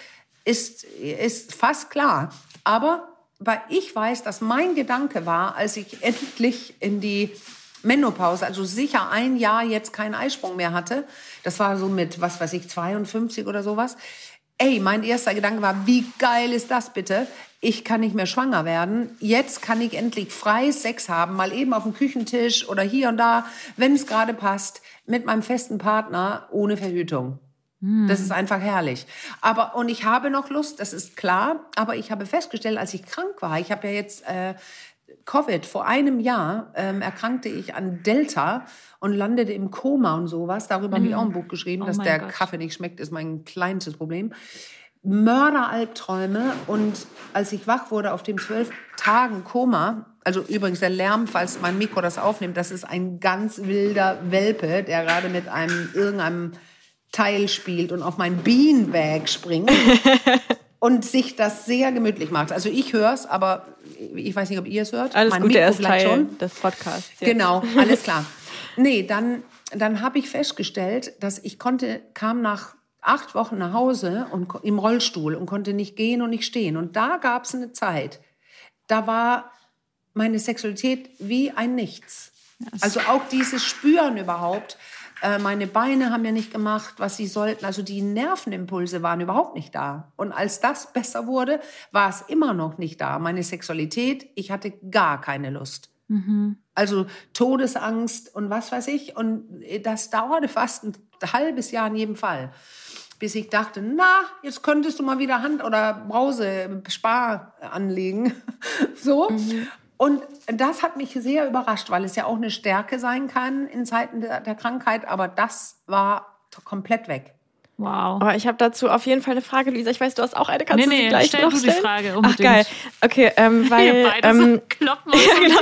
ist, ist fast klar. Aber weil ich weiß, dass mein Gedanke war, als ich endlich in die Menopause, also sicher ein Jahr jetzt keinen Eisprung mehr hatte, das war so mit, was weiß ich, 52 oder sowas. Ey, mein erster Gedanke war, wie geil ist das bitte? Ich kann nicht mehr schwanger werden. Jetzt kann ich endlich frei Sex haben, mal eben auf dem Küchentisch oder hier und da, wenn es gerade passt, mit meinem festen Partner ohne Verhütung. Das ist einfach herrlich. Aber und ich habe noch Lust, das ist klar. Aber ich habe festgestellt, als ich krank war, ich habe ja jetzt äh, Covid vor einem Jahr ähm, erkrankte ich an Delta und landete im Koma und sowas. Darüber mhm. habe ich auch ein Buch geschrieben, oh dass der Gott. Kaffee nicht schmeckt, ist mein kleinstes Problem. Mörderalbträume und als ich wach wurde auf dem zwölf Tagen Koma, also übrigens der Lärm, falls mein Mikro das aufnimmt, das ist ein ganz wilder Welpe, der gerade mit einem irgendeinem Teil spielt und auf mein Beanbag springt und sich das sehr gemütlich macht. Also ich höre es, aber ich weiß nicht, ob ihr es hört. Alles mein Gute, er ist Teil schon. des Podcasts. Jetzt. Genau, alles klar. Nee, dann, dann habe ich festgestellt, dass ich konnte, kam nach acht Wochen nach Hause und im Rollstuhl und konnte nicht gehen und nicht stehen. Und da gab es eine Zeit, da war meine Sexualität wie ein Nichts. Also auch dieses Spüren überhaupt, äh, meine Beine haben ja nicht gemacht, was sie sollten. Also die Nervenimpulse waren überhaupt nicht da. Und als das besser wurde, war es immer noch nicht da. Meine Sexualität, ich hatte gar keine Lust. Mhm. Also Todesangst und was weiß ich. Und das dauerte fast ein halbes Jahr in jedem Fall. Bis ich dachte, na, jetzt könntest du mal wieder Hand- oder Brause, Spar anlegen. so. Mhm. Und das hat mich sehr überrascht, weil es ja auch eine Stärke sein kann in Zeiten der, der Krankheit, aber das war komplett weg. Wow. Aber ich habe dazu auf jeden Fall eine Frage, Luisa. Ich weiß, du hast auch eine. Kannst nee, du sie gleich stell noch du stellen? die Frage unbedingt. Ach geil. Okay, ähm, weil Wir beide ähm, so kloppen ja, genau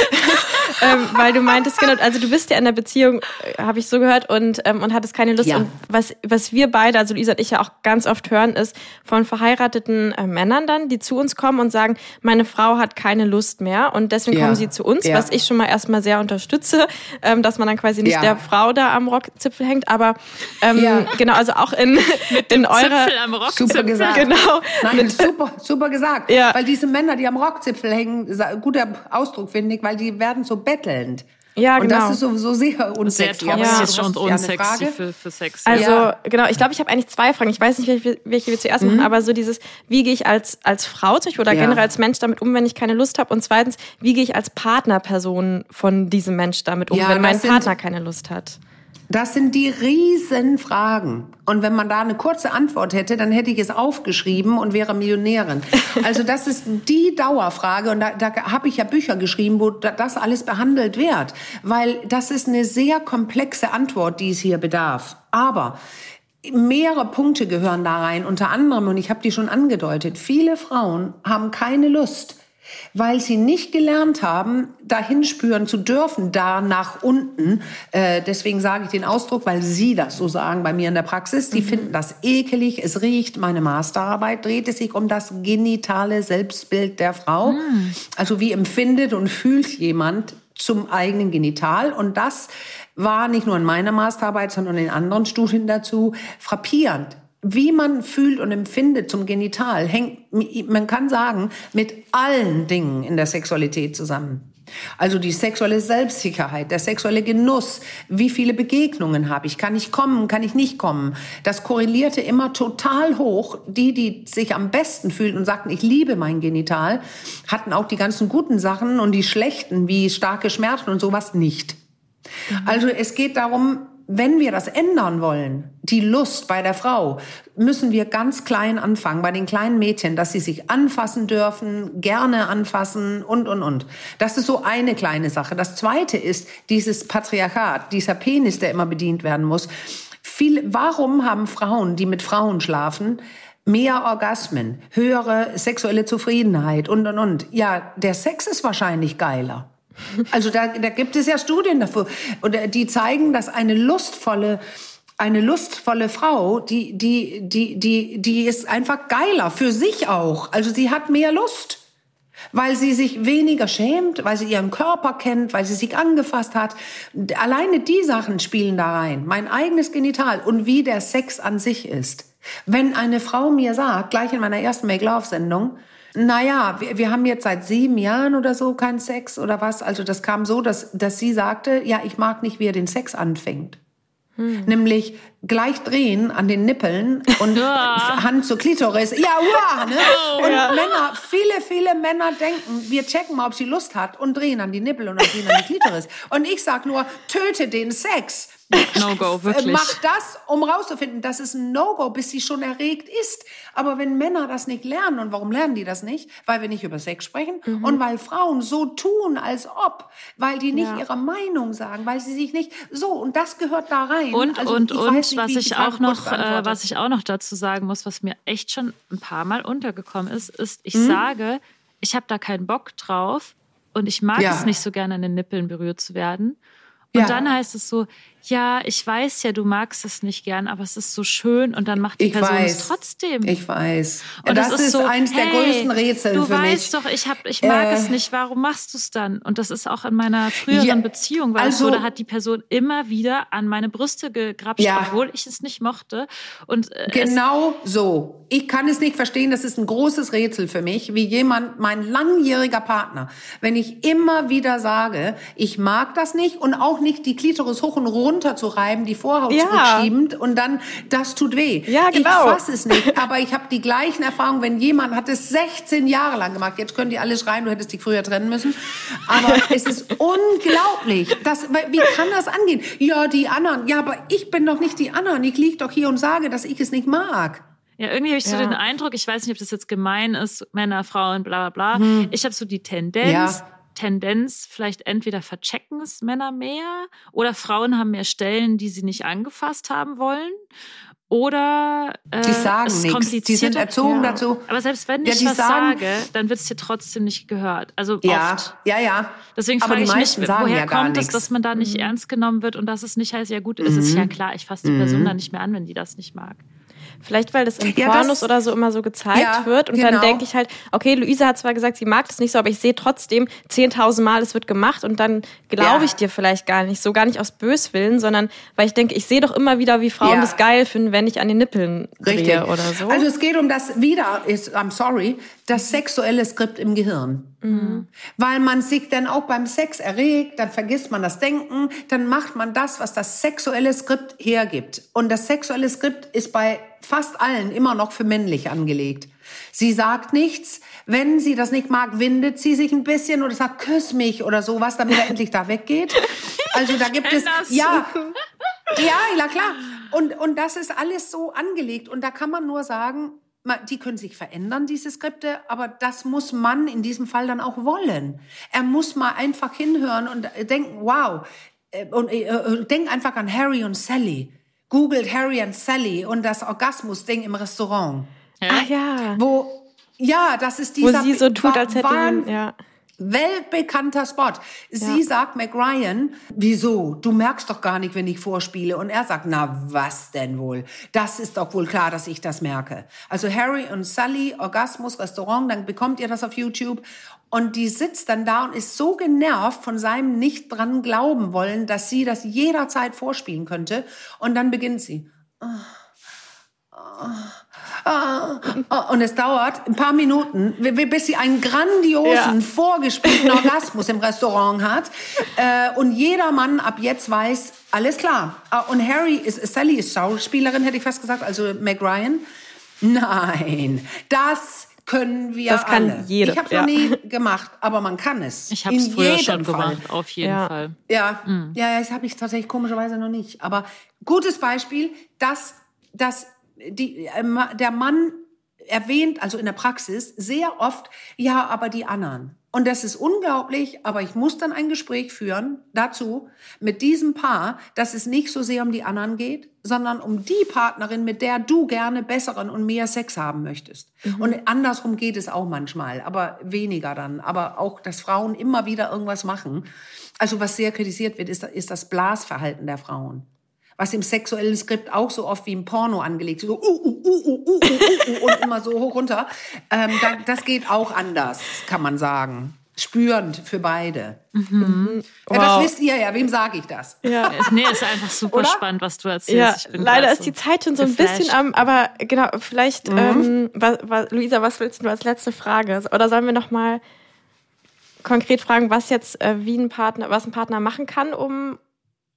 ähm, weil du meintest, genau, also du bist ja in der Beziehung, äh, habe ich so gehört, und, ähm, und hattest keine Lust. Ja. Und was, was wir beide, also Lisa und ich ja auch ganz oft hören, ist von verheirateten äh, Männern dann, die zu uns kommen und sagen, meine Frau hat keine Lust mehr und deswegen ja. kommen sie zu uns, ja. was ich schon mal erstmal sehr unterstütze, ähm, dass man dann quasi nicht der Frau da am Rockzipfel hängt, aber ähm, genau, also auch in, in eurer... am Rockzipfel. Super gesagt. Genau. Nein, super, super gesagt. Ja. Weil diese Männer, die am Rockzipfel hängen, guter Ausdruck finde ich, weil die werden so bettelnd. Ja, genau. Und das ist sowieso sehr unsexy. Sehr toxisch ja. und unsexy für, für Sex. Also, ja. genau, ich glaube, ich habe eigentlich zwei Fragen. Ich weiß nicht, welche, welche wir zuerst mhm. machen, aber so dieses, wie gehe ich als, als Frau zum Beispiel oder ja. generell als Mensch damit um, wenn ich keine Lust habe? Und zweitens, wie gehe ich als Partnerperson von diesem Mensch damit um, wenn mein Partner keine Lust hat? Das sind die Riesenfragen. Und wenn man da eine kurze Antwort hätte, dann hätte ich es aufgeschrieben und wäre Millionärin. Also das ist die Dauerfrage. Und da, da habe ich ja Bücher geschrieben, wo das alles behandelt wird. Weil das ist eine sehr komplexe Antwort, die es hier bedarf. Aber mehrere Punkte gehören da rein. Unter anderem, und ich habe die schon angedeutet, viele Frauen haben keine Lust weil sie nicht gelernt haben, dahin spüren zu dürfen, da nach unten. Äh, deswegen sage ich den Ausdruck, weil Sie das so sagen bei mir in der Praxis. Die mhm. finden das ekelig, es riecht. Meine Masterarbeit dreht es sich um das genitale Selbstbild der Frau. Mhm. Also wie empfindet und fühlt jemand zum eigenen Genital. Und das war nicht nur in meiner Masterarbeit, sondern in anderen Studien dazu frappierend wie man fühlt und empfindet zum Genital, hängt man kann sagen, mit allen Dingen in der Sexualität zusammen. Also die sexuelle Selbstsicherheit, der sexuelle Genuss, wie viele Begegnungen habe ich, kann ich kommen, kann ich nicht kommen. Das korrelierte immer total hoch. Die, die sich am besten fühlten und sagten, ich liebe mein Genital, hatten auch die ganzen guten Sachen und die schlechten, wie starke Schmerzen und sowas nicht. Mhm. Also es geht darum, wenn wir das ändern wollen, die Lust bei der Frau, müssen wir ganz klein anfangen, bei den kleinen Mädchen, dass sie sich anfassen dürfen, gerne anfassen und, und, und. Das ist so eine kleine Sache. Das zweite ist dieses Patriarchat, dieser Penis, der immer bedient werden muss. Viel, warum haben Frauen, die mit Frauen schlafen, mehr Orgasmen, höhere sexuelle Zufriedenheit und, und, und? Ja, der Sex ist wahrscheinlich geiler. Also da, da gibt es ja Studien dafür, oder die zeigen, dass eine lustvolle eine lustvolle Frau, die die die die die ist einfach geiler für sich auch. Also sie hat mehr Lust weil sie sich weniger schämt, weil sie ihren Körper kennt, weil sie sich angefasst hat. Alleine die Sachen spielen da rein. Mein eigenes Genital und wie der Sex an sich ist. Wenn eine Frau mir sagt, gleich in meiner ersten Make-Love-Sendung, naja, wir, wir haben jetzt seit sieben Jahren oder so keinen Sex oder was. Also das kam so, dass, dass sie sagte, ja, ich mag nicht, wie er den Sex anfängt. Hm. Nämlich gleich drehen an den Nippeln und Hand zur Klitoris. Ja, wow, ne? Und ja. Männer, viele, viele Männer denken, wir checken mal, ob sie Lust hat und drehen an die Nippel und drehen an die Klitoris. Und ich sag nur, töte den Sex. No-Go, wirklich. Mach das, um rauszufinden, dass es ein No-Go, bis sie schon erregt ist. Aber wenn Männer das nicht lernen, und warum lernen die das nicht? Weil wir nicht über Sex sprechen mhm. und weil Frauen so tun, als ob, weil die nicht ja. ihre Meinung sagen, weil sie sich nicht so, und das gehört da rein. Und, also, und, und, nicht, was ich auch noch, äh, was ich auch noch dazu sagen muss, was mir echt schon ein paar Mal untergekommen ist, ist, ich mhm. sage, ich habe da keinen Bock drauf und ich mag ja. es nicht so gerne an den Nippeln berührt zu werden. Und ja. dann heißt es so, ja, ich weiß ja, du magst es nicht gern, aber es ist so schön und dann macht die ich Person weiß. es trotzdem. Ich weiß. Und das, das ist, ist so, eins hey, der größten Rätsel du für mich. Du weißt doch, ich hab, ich mag äh, es nicht. Warum machst du es dann? Und das ist auch in meiner früheren ja, Beziehung, weil also, so, da hat die Person immer wieder an meine Brüste gegrapscht, ja, obwohl ich es nicht mochte. Und äh, genau so. Ich kann es nicht verstehen. Das ist ein großes Rätsel für mich, wie jemand, mein langjähriger Partner, wenn ich immer wieder sage, ich mag das nicht und auch nicht die Klitoris hoch und runter runterzureiben, die Vorhaut ja. zurückschiebend und dann, das tut weh. Ja, genau. Ich fasse es nicht, aber ich habe die gleichen Erfahrungen, wenn jemand hat es 16 Jahre lang gemacht, jetzt können die alle schreien, du hättest dich früher trennen müssen, aber es ist unglaublich. Das, wie kann das angehen? Ja, die anderen, ja, aber ich bin doch nicht die anderen, ich liege doch hier und sage, dass ich es nicht mag. Ja, irgendwie habe ich ja. so den Eindruck, ich weiß nicht, ob das jetzt gemein ist, Männer, Frauen, bla bla bla. Hm. Ich habe so die Tendenz, ja. Tendenz, vielleicht entweder verchecken es Männer mehr oder Frauen haben mehr Stellen, die sie nicht angefasst haben wollen. Oder äh, die sagen nichts. Die sind erzogen ja. dazu. Aber selbst wenn ich ja, was sagen, sage, dann wird es dir trotzdem nicht gehört. Also ja, oft. Ja, ja. Deswegen frage ich mich, woher ja kommt es, dass man da nicht mhm. ernst genommen wird und dass es nicht heißt, ja gut, mhm. ist es ja klar, ich fasse die Person mhm. dann nicht mehr an, wenn die das nicht mag. Vielleicht, weil das in ja, Pornos das, oder so immer so gezeigt ja, wird. Und genau. dann denke ich halt, okay, Luisa hat zwar gesagt, sie mag das nicht so, aber ich sehe trotzdem 10.000 Mal, es wird gemacht. Und dann glaube ja. ich dir vielleicht gar nicht. So gar nicht aus Böswillen, sondern weil ich denke, ich sehe doch immer wieder, wie Frauen das geil finden, wenn ich an den Nippeln drehe Richtig. oder so. Also es geht um das wieder, ist, I'm sorry, das sexuelle Skript im Gehirn. Mhm. Weil man sich dann auch beim Sex erregt, dann vergisst man das Denken, dann macht man das, was das sexuelle Skript hergibt. Und das sexuelle Skript ist bei fast allen immer noch für männlich angelegt. Sie sagt nichts. Wenn sie das nicht mag, windet sie sich ein bisschen oder sagt, küss mich oder sowas, damit er endlich da weggeht. Also da gibt es, ja, ja, ja klar. Und, und das ist alles so angelegt. Und da kann man nur sagen, die können sich verändern, diese Skripte, aber das muss man in diesem Fall dann auch wollen. Er muss mal einfach hinhören und denken, wow, äh, und äh, äh, denk einfach an Harry und Sally googelt Harry und Sally und das Orgasmus-Ding im Restaurant. Ja. Ah ja. Wo, ja, das ist dieser... Wo sie so tut, als hätte sie... Ja. Weltbekannter Spot. Sie ja. sagt McRyan, wieso? Du merkst doch gar nicht, wenn ich vorspiele. Und er sagt, na, was denn wohl? Das ist doch wohl klar, dass ich das merke. Also Harry und Sally, Orgasmus, Restaurant, dann bekommt ihr das auf YouTube. Und die sitzt dann da und ist so genervt von seinem nicht dran glauben wollen, dass sie das jederzeit vorspielen könnte. Und dann beginnt sie. Und es dauert ein paar Minuten, bis sie einen grandiosen, ja. vorgespielten Orgasmus im Restaurant hat. Äh, und jeder Mann ab jetzt weiß, alles klar. Ah, und Harry ist, Sally ist Schauspielerin, hätte ich fast gesagt, also Meg Ryan. Nein, das können wir das kann alle. Jeder, ich habe es ja. noch nie gemacht, aber man kann es. Ich habe es früher schon Fall. gemacht, auf jeden ja. Fall. Ja, mhm. ja, ja, das habe ich tatsächlich komischerweise noch nicht. Aber gutes Beispiel, dass, dass die, äh, der Mann erwähnt, also in der Praxis, sehr oft, ja, aber die anderen. Und das ist unglaublich, aber ich muss dann ein Gespräch führen dazu mit diesem Paar, dass es nicht so sehr um die anderen geht, sondern um die Partnerin, mit der du gerne besseren und mehr Sex haben möchtest. Mhm. Und andersrum geht es auch manchmal, aber weniger dann. Aber auch, dass Frauen immer wieder irgendwas machen. Also was sehr kritisiert wird, ist, ist das Blasverhalten der Frauen was im sexuellen Skript auch so oft wie im Porno angelegt ist. So, uh, uh, uh, uh, uh, uh, und immer so hoch runter. Ähm, da, das geht auch anders, kann man sagen. Spürend für beide. Mhm. Ja, wow. Das wisst ihr ja. Wem sage ich das? Ja. nee, ist einfach super Oder? spannend, was du erzählst. Ja, leider ist die Zeit schon so ein bisschen am, aber genau, vielleicht, mhm. ähm, was, was, Luisa, was willst du als letzte Frage? Oder sollen wir noch mal konkret fragen, was jetzt äh, wie ein Partner, was ein Partner machen kann, um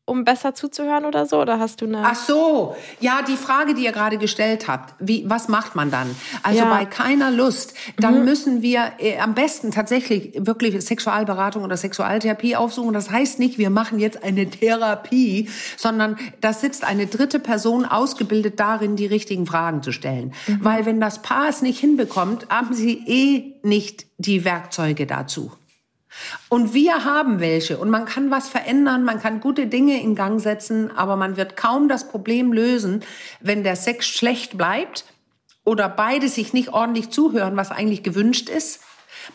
um besser zuzuhören oder so? Oder hast du eine. Ach so, ja, die Frage, die ihr gerade gestellt habt, wie, was macht man dann? Also ja. bei keiner Lust, dann mhm. müssen wir äh, am besten tatsächlich wirklich Sexualberatung oder Sexualtherapie aufsuchen. Das heißt nicht, wir machen jetzt eine Therapie, sondern da sitzt eine dritte Person ausgebildet darin, die richtigen Fragen zu stellen. Mhm. Weil wenn das Paar es nicht hinbekommt, haben sie eh nicht die Werkzeuge dazu. Und wir haben welche und man kann was verändern, man kann gute Dinge in Gang setzen, aber man wird kaum das Problem lösen, wenn der Sex schlecht bleibt oder beide sich nicht ordentlich zuhören, was eigentlich gewünscht ist.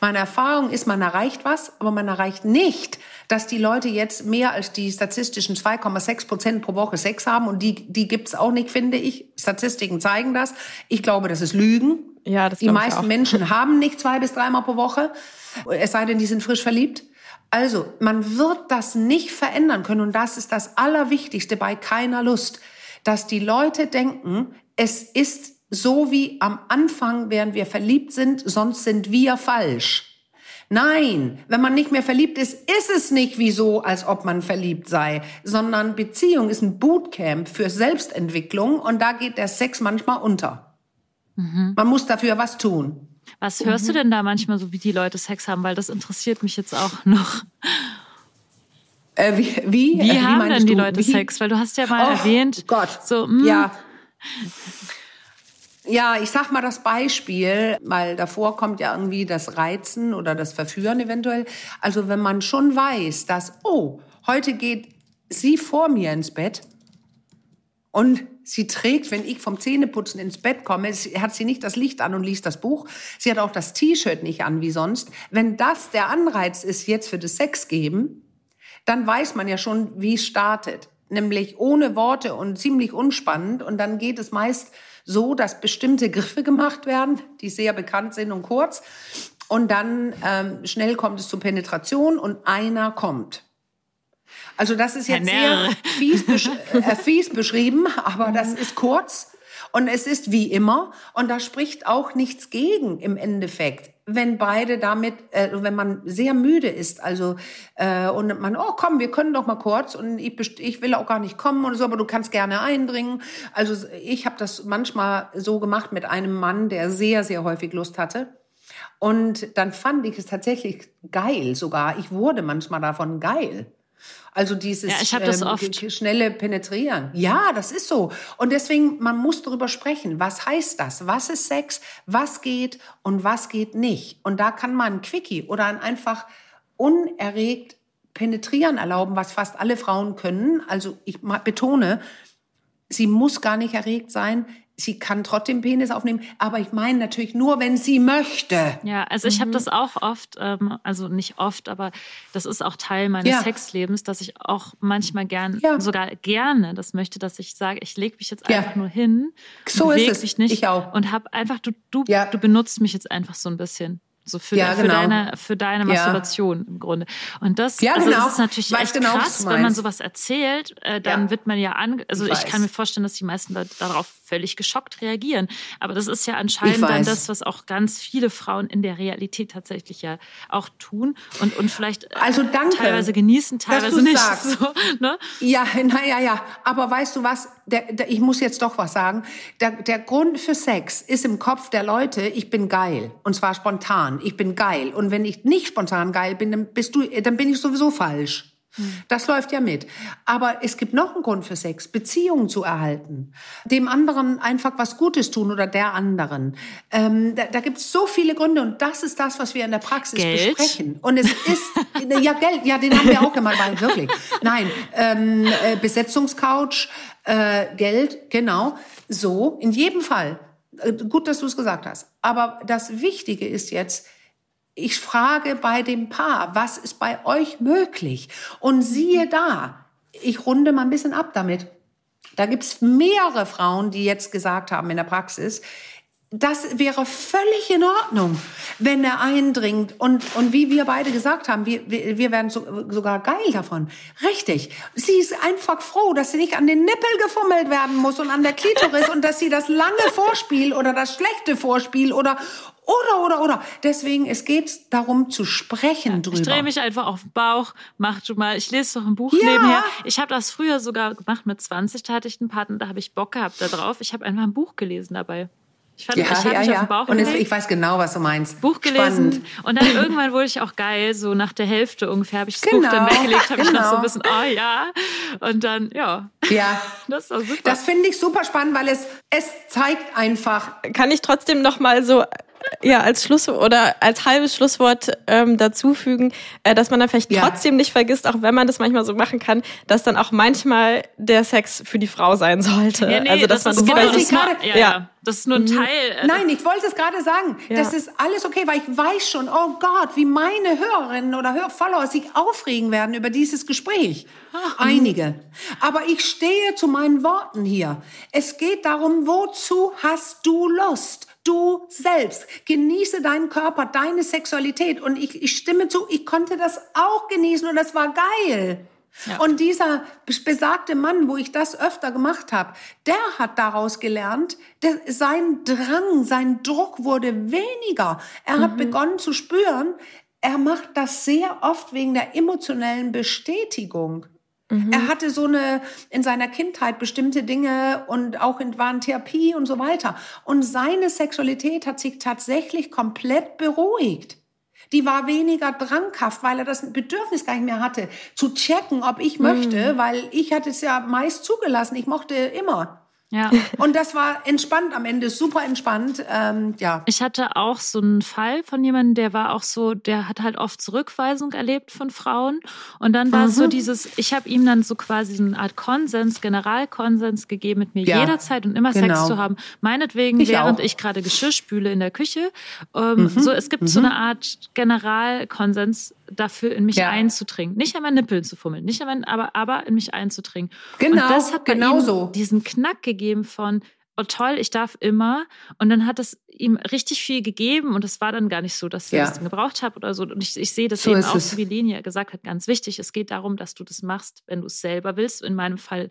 Meine Erfahrung ist, man erreicht was, aber man erreicht nicht, dass die Leute jetzt mehr als die statistischen 2,6 Prozent pro Woche Sex haben. Und die, die gibt's auch nicht, finde ich. Statistiken zeigen das. Ich glaube, das ist Lügen. Ja, das die meisten Menschen haben nicht zwei bis dreimal pro Woche. Es sei denn, die sind frisch verliebt. Also, man wird das nicht verändern können. Und das ist das Allerwichtigste bei keiner Lust, dass die Leute denken, es ist so wie am Anfang, während wir verliebt sind, sonst sind wir falsch. Nein, wenn man nicht mehr verliebt ist, ist es nicht wie so, als ob man verliebt sei, sondern Beziehung ist ein Bootcamp für Selbstentwicklung und da geht der Sex manchmal unter. Mhm. Man muss dafür was tun. Was hörst mhm. du denn da manchmal so, wie die Leute Sex haben? Weil das interessiert mich jetzt auch noch. Äh, wie, wie, wie, äh, haben denn die du? Leute wie? Sex? Weil du hast ja mal oh, erwähnt. Gott. So, mh. Hm. ja. Ja, ich sag mal das Beispiel, weil davor kommt ja irgendwie das Reizen oder das Verführen eventuell. Also wenn man schon weiß, dass, oh, heute geht sie vor mir ins Bett und sie trägt, wenn ich vom Zähneputzen ins Bett komme, hat sie nicht das Licht an und liest das Buch. Sie hat auch das T-Shirt nicht an wie sonst. Wenn das der Anreiz ist jetzt für das Sex geben, dann weiß man ja schon, wie es startet. Nämlich ohne Worte und ziemlich unspannend. Und dann geht es meist so, dass bestimmte Griffe gemacht werden, die sehr bekannt sind und kurz. Und dann ähm, schnell kommt es zur Penetration und einer kommt. Also das ist jetzt sehr fies, besch äh, fies beschrieben, aber das ist kurz und es ist wie immer und da spricht auch nichts gegen im Endeffekt, wenn beide damit, äh, wenn man sehr müde ist, also äh, und man, oh komm, wir können doch mal kurz und ich, ich will auch gar nicht kommen und so, aber du kannst gerne eindringen. Also ich habe das manchmal so gemacht mit einem Mann, der sehr, sehr häufig Lust hatte. Und dann fand ich es tatsächlich geil sogar. Ich wurde manchmal davon geil. Also dieses ja, ähm, schnelle Penetrieren. Ja, das ist so. Und deswegen, man muss darüber sprechen. Was heißt das? Was ist Sex? Was geht und was geht nicht? Und da kann man ein Quickie oder ein einfach unerregt penetrieren erlauben, was fast alle Frauen können. Also ich betone, sie muss gar nicht erregt sein sie kann trotzdem Penis aufnehmen, aber ich meine natürlich nur, wenn sie möchte. Ja, also ich mhm. habe das auch oft, ähm, also nicht oft, aber das ist auch Teil meines ja. Sexlebens, dass ich auch manchmal gern, ja. sogar gerne das möchte, dass ich sage, ich lege mich jetzt einfach ja. nur hin, so ist es. mich nicht ich auch. und habe einfach, du, du, du benutzt mich jetzt einfach so ein bisschen. So für, ja, genau. für deine, für deine Masturbation ja. im Grunde. Und das, ja, also genau. das ist natürlich echt genau, krass, wenn man sowas erzählt, äh, dann wird man ja an, also ich, ich kann mir vorstellen, dass die meisten Leute darauf völlig geschockt reagieren. Aber das ist ja anscheinend dann das, was auch ganz viele Frauen in der Realität tatsächlich ja auch tun und, und vielleicht also danke, teilweise genießen, teilweise nicht. So, ne? Ja, naja, ja. Aber weißt du was? Der, der, ich muss jetzt doch was sagen. Der, der Grund für Sex ist im Kopf der Leute, ich bin geil. Und zwar spontan. Ich bin geil. Und wenn ich nicht spontan geil bin, dann bist du, dann bin ich sowieso falsch. Das läuft ja mit. Aber es gibt noch einen Grund für Sex, Beziehungen zu erhalten. Dem anderen einfach was Gutes tun oder der anderen. Ähm, da da gibt es so viele Gründe und das ist das, was wir in der Praxis Geld. besprechen. Und es ist, ja Geld, ja, den haben wir auch immer bei, wirklich. Nein, ähm, äh, Besetzungscouch, äh, Geld, genau. So, in jedem Fall. Äh, gut, dass du es gesagt hast. Aber das Wichtige ist jetzt, ich frage bei dem Paar, was ist bei euch möglich? Und siehe da, ich runde mal ein bisschen ab damit. Da gibt's mehrere Frauen, die jetzt gesagt haben in der Praxis, das wäre völlig in Ordnung, wenn er eindringt. Und, und wie wir beide gesagt haben, wir, wir, wir werden so, sogar geil davon. Richtig. Sie ist einfach froh, dass sie nicht an den Nippel gefummelt werden muss und an der Klitoris und dass sie das lange Vorspiel oder das schlechte Vorspiel oder, oder, oder, oder. Deswegen, es geht darum zu sprechen ja, drüber. Ich drehe mich einfach auf den Bauch, mach du mal. Ich lese doch ein Buch ja. nebenher. Ich habe das früher sogar gemacht mit 20, da hatte ich einen Partner, da habe ich Bock gehabt da drauf. Ich habe einfach ein Buch gelesen dabei. Ich fand, ja, ich ja, ja. Bauch und es, ich weiß genau, was du meinst. Buch gelesen. Spannend. Und dann irgendwann wurde ich auch geil, so nach der Hälfte ungefähr habe ich das genau, Buch dann weggelegt, habe genau. ich noch so ein bisschen, oh ja. Und dann, ja. Ja. Das war super. Das finde ich super spannend, weil es, es zeigt einfach. Kann ich trotzdem noch mal so ja als Schluss oder als halbes Schlusswort ähm, dazufügen, äh, dass man dann vielleicht ja. trotzdem nicht vergisst, auch wenn man das manchmal so machen kann, dass dann auch manchmal der Sex für die Frau sein sollte. Ja, nee, also dass das man genau das grade, ja, ja. Das ist nur ein mhm. Teil. Äh, Nein, ich wollte es gerade sagen. Ja. Das ist alles okay, weil ich weiß schon, oh Gott, wie meine Hörerinnen oder Hör Follower sich aufregen werden über dieses Gespräch. Ach, Einige. Aber ich stehe zu meinen Worten hier. Es geht darum, wozu hast du Lust? Du selbst. Genieße deinen Körper, deine Sexualität. Und ich, ich stimme zu, ich konnte das auch genießen und das war geil. Ja. Und dieser besagte Mann, wo ich das öfter gemacht habe, der hat daraus gelernt, der, sein Drang, sein Druck wurde weniger. Er mhm. hat begonnen zu spüren, er macht das sehr oft wegen der emotionellen Bestätigung. Mhm. Er hatte so eine in seiner Kindheit bestimmte Dinge und auch in waren Therapie und so weiter. Und seine Sexualität hat sich tatsächlich komplett beruhigt. Die war weniger dranghaft, weil er das Bedürfnis gar nicht mehr hatte, zu checken, ob ich möchte, mhm. weil ich hatte es ja meist zugelassen. Ich mochte immer. Ja. Und das war entspannt am Ende, super entspannt. Ähm, ja. Ich hatte auch so einen Fall von jemandem, der war auch so, der hat halt oft Zurückweisung erlebt von Frauen. Und dann war mhm. so dieses, ich habe ihm dann so quasi so eine Art Konsens, Generalkonsens gegeben, mit mir ja. jederzeit und immer genau. Sex zu haben. Meinetwegen, ich während auch. ich gerade Geschirr spüle in der Küche. Ähm, mhm. So, es gibt mhm. so eine Art Generalkonsens, dafür in mich ja. einzudringen. Nicht an meinen Nippeln zu fummeln, nicht an meinen, aber, aber in mich einzudringen. Genau, und das hat genau so. diesen Knack gegeben von, oh toll, ich darf immer. Und dann hat es ihm richtig viel gegeben und es war dann gar nicht so, dass ich ja. das gebraucht habe oder so. Und ich, ich sehe das so eben auch, wie Linie gesagt hat, ganz wichtig. Es geht darum, dass du das machst, wenn du es selber willst. In meinem Fall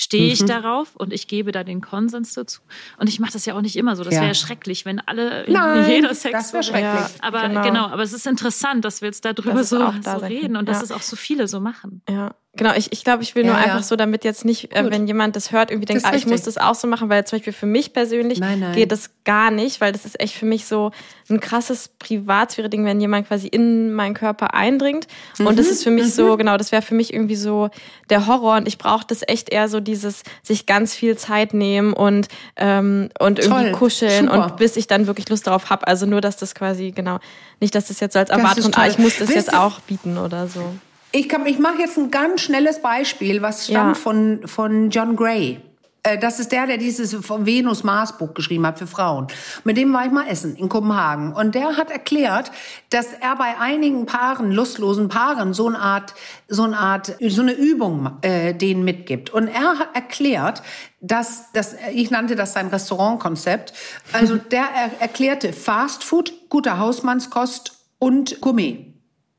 stehe ich mhm. darauf und ich gebe da den Konsens dazu. Und ich mache das ja auch nicht immer so. Das ja. wäre schrecklich, wenn alle Nein, jeder Sex. Das wäre schrecklich. Ja, aber genau. genau. aber es ist interessant, dass wir jetzt darüber so, so reden und ja. dass es auch so viele so machen. Ja. Genau, ich, ich glaube, ich will ja, nur ja. einfach so, damit jetzt nicht, äh, wenn jemand das hört, irgendwie denkt, ah, ich muss das auch so machen, weil zum Beispiel für mich persönlich nein, nein. geht das gar nicht, weil das ist echt für mich so ein krasses Privatsphäre-Ding, wenn jemand quasi in meinen Körper eindringt. Mhm. Und das ist für mich mhm. so, genau, das wäre für mich irgendwie so der Horror. Und ich brauche das echt eher so dieses, sich ganz viel Zeit nehmen und, ähm, und irgendwie Toll. kuscheln Super. und bis ich dann wirklich Lust darauf habe. Also nur, dass das quasi, genau, nicht, dass das jetzt so als Erwartung ah, ich muss das Wisst jetzt auch bieten oder so. Ich, kann, ich mache jetzt ein ganz schnelles Beispiel, was stammt ja. von, von John Gray. Äh, das ist der, der dieses Venus-Mars-Buch geschrieben hat für Frauen. Mit dem war ich mal essen in Kopenhagen. Und der hat erklärt, dass er bei einigen Paaren, lustlosen Paaren, so eine Art, so eine Art, so eine Übung äh, denen mitgibt. Und er hat erklärt, dass, dass ich nannte das sein Restaurantkonzept. Also der er, erklärte Fast Food gute Hausmannskost und Gourmet.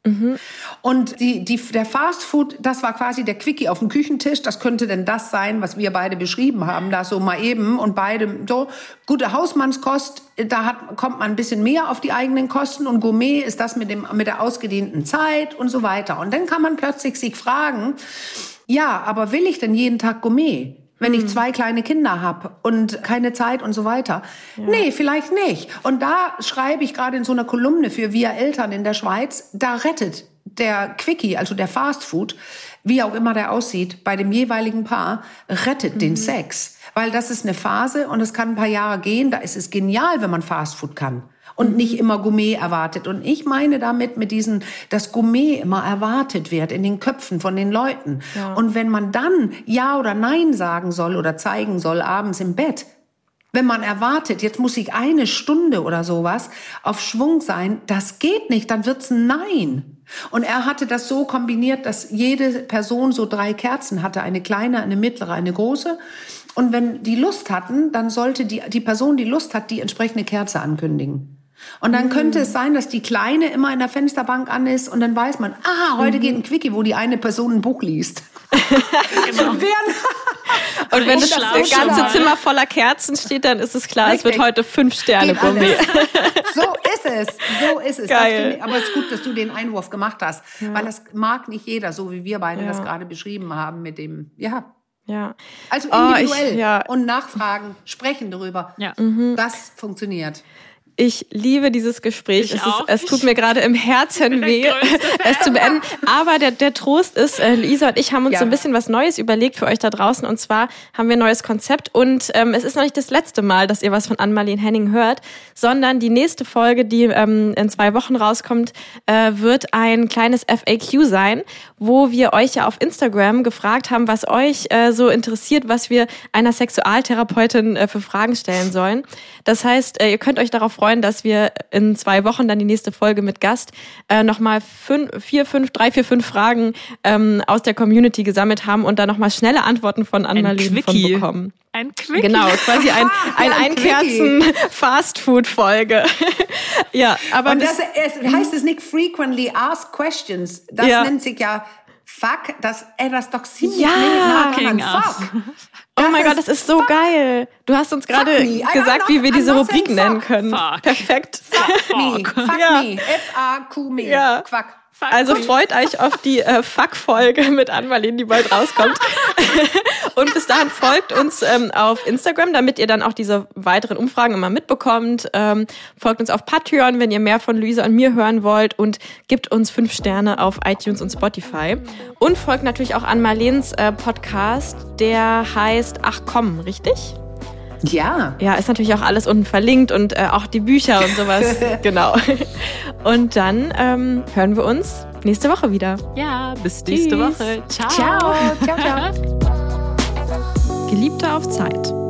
Mhm. Und die, die, der Fast Food, das war quasi der Quickie auf dem Küchentisch. Das könnte denn das sein, was wir beide beschrieben haben, da so mal eben und beide so. Gute Hausmannskost, da hat, kommt man ein bisschen mehr auf die eigenen Kosten und Gourmet ist das mit dem, mit der ausgedehnten Zeit und so weiter. Und dann kann man plötzlich sich fragen, ja, aber will ich denn jeden Tag Gourmet? Wenn ich hm. zwei kleine Kinder habe und keine Zeit und so weiter. Ja. Nee, vielleicht nicht. Und da schreibe ich gerade in so einer Kolumne für Wir Eltern in der Schweiz, da rettet der Quickie, also der Fastfood, wie auch immer der aussieht, bei dem jeweiligen Paar, rettet mhm. den Sex. Weil das ist eine Phase und es kann ein paar Jahre gehen, da ist es genial, wenn man Fastfood kann und nicht immer Gourmet erwartet. Und ich meine damit mit diesen, dass Gourmet immer erwartet wird in den Köpfen von den Leuten. Ja. Und wenn man dann Ja oder Nein sagen soll oder zeigen soll abends im Bett, wenn man erwartet, jetzt muss ich eine Stunde oder sowas auf Schwung sein, das geht nicht, dann wird's ein Nein. Und er hatte das so kombiniert, dass jede Person so drei Kerzen hatte, eine kleine, eine mittlere, eine große. Und wenn die Lust hatten, dann sollte die, die Person, die Lust hat, die entsprechende Kerze ankündigen. Und dann könnte es sein, dass die Kleine immer in der Fensterbank an ist und dann weiß man, ah, heute mhm. geht ein Quickie, wo die eine Person ein Buch liest. genau. und, und wenn das, das ganze Zimmer voller Kerzen steht, dann ist es klar, Richtig. es wird heute fünf Sterne Gourmet. so ist es, so ist es. Geil. Ich, aber es ist gut, dass du den Einwurf gemacht hast, ja. weil das mag nicht jeder, so wie wir beide ja. das gerade beschrieben haben mit dem, ja. Ja. Also individuell oh, ich, ja. und nachfragen, sprechen darüber. Ja. Mhm. Das funktioniert. Ich liebe dieses Gespräch. Es, ist, es, tut mir gerade im Herzen weh, es zu beenden. Aber der, der Trost ist, äh, Luisa und ich haben uns ja. so ein bisschen was Neues überlegt für euch da draußen. Und zwar haben wir ein neues Konzept. Und ähm, es ist noch nicht das letzte Mal, dass ihr was von Ann-Marlene Henning hört, sondern die nächste Folge, die ähm, in zwei Wochen rauskommt, äh, wird ein kleines FAQ sein, wo wir euch ja auf Instagram gefragt haben, was euch äh, so interessiert, was wir einer Sexualtherapeutin äh, für Fragen stellen sollen. Das heißt, äh, ihr könnt euch darauf freuen, dass wir in zwei Wochen dann die nächste Folge mit Gast äh, nochmal fünf, vier, fünf, drei, vier, fünf Fragen ähm, aus der Community gesammelt haben und dann nochmal schnelle Antworten von Annalene von bekommen. Ein Quickie. Genau, quasi ein, ein, ein Einkerzen-Fastfood-Folge. ja, aber. Und das es, heißt es nicht frequently asked questions. Das ja. nennt sich ja Fuck, das, ey, das ist doch ziemlich ja, Fuck. Oh mein Gott, das ist so fuck. geil. Du hast uns gerade gesagt, wie wir diese Rubrik nennen können. Fuck. Perfekt. Fuck me. Fuck ja. me. F-A-Q-Me. Ja. Fuck. Also freut euch auf die äh, Fuck-Folge mit Anmalin, die bald rauskommt. und bis dahin folgt uns ähm, auf Instagram, damit ihr dann auch diese weiteren Umfragen immer mitbekommt. Ähm, folgt uns auf Patreon, wenn ihr mehr von Luisa und mir hören wollt und gibt uns fünf Sterne auf iTunes und Spotify. Und folgt natürlich auch an Marlens äh, Podcast, der heißt Ach komm, richtig? Ja. Ja, ist natürlich auch alles unten verlinkt und äh, auch die Bücher und sowas. genau. Und dann ähm, hören wir uns nächste Woche wieder. Ja, bis nächste Tschüss. Woche. Ciao. Ciao. Ciao, ciao. Geliebte auf Zeit.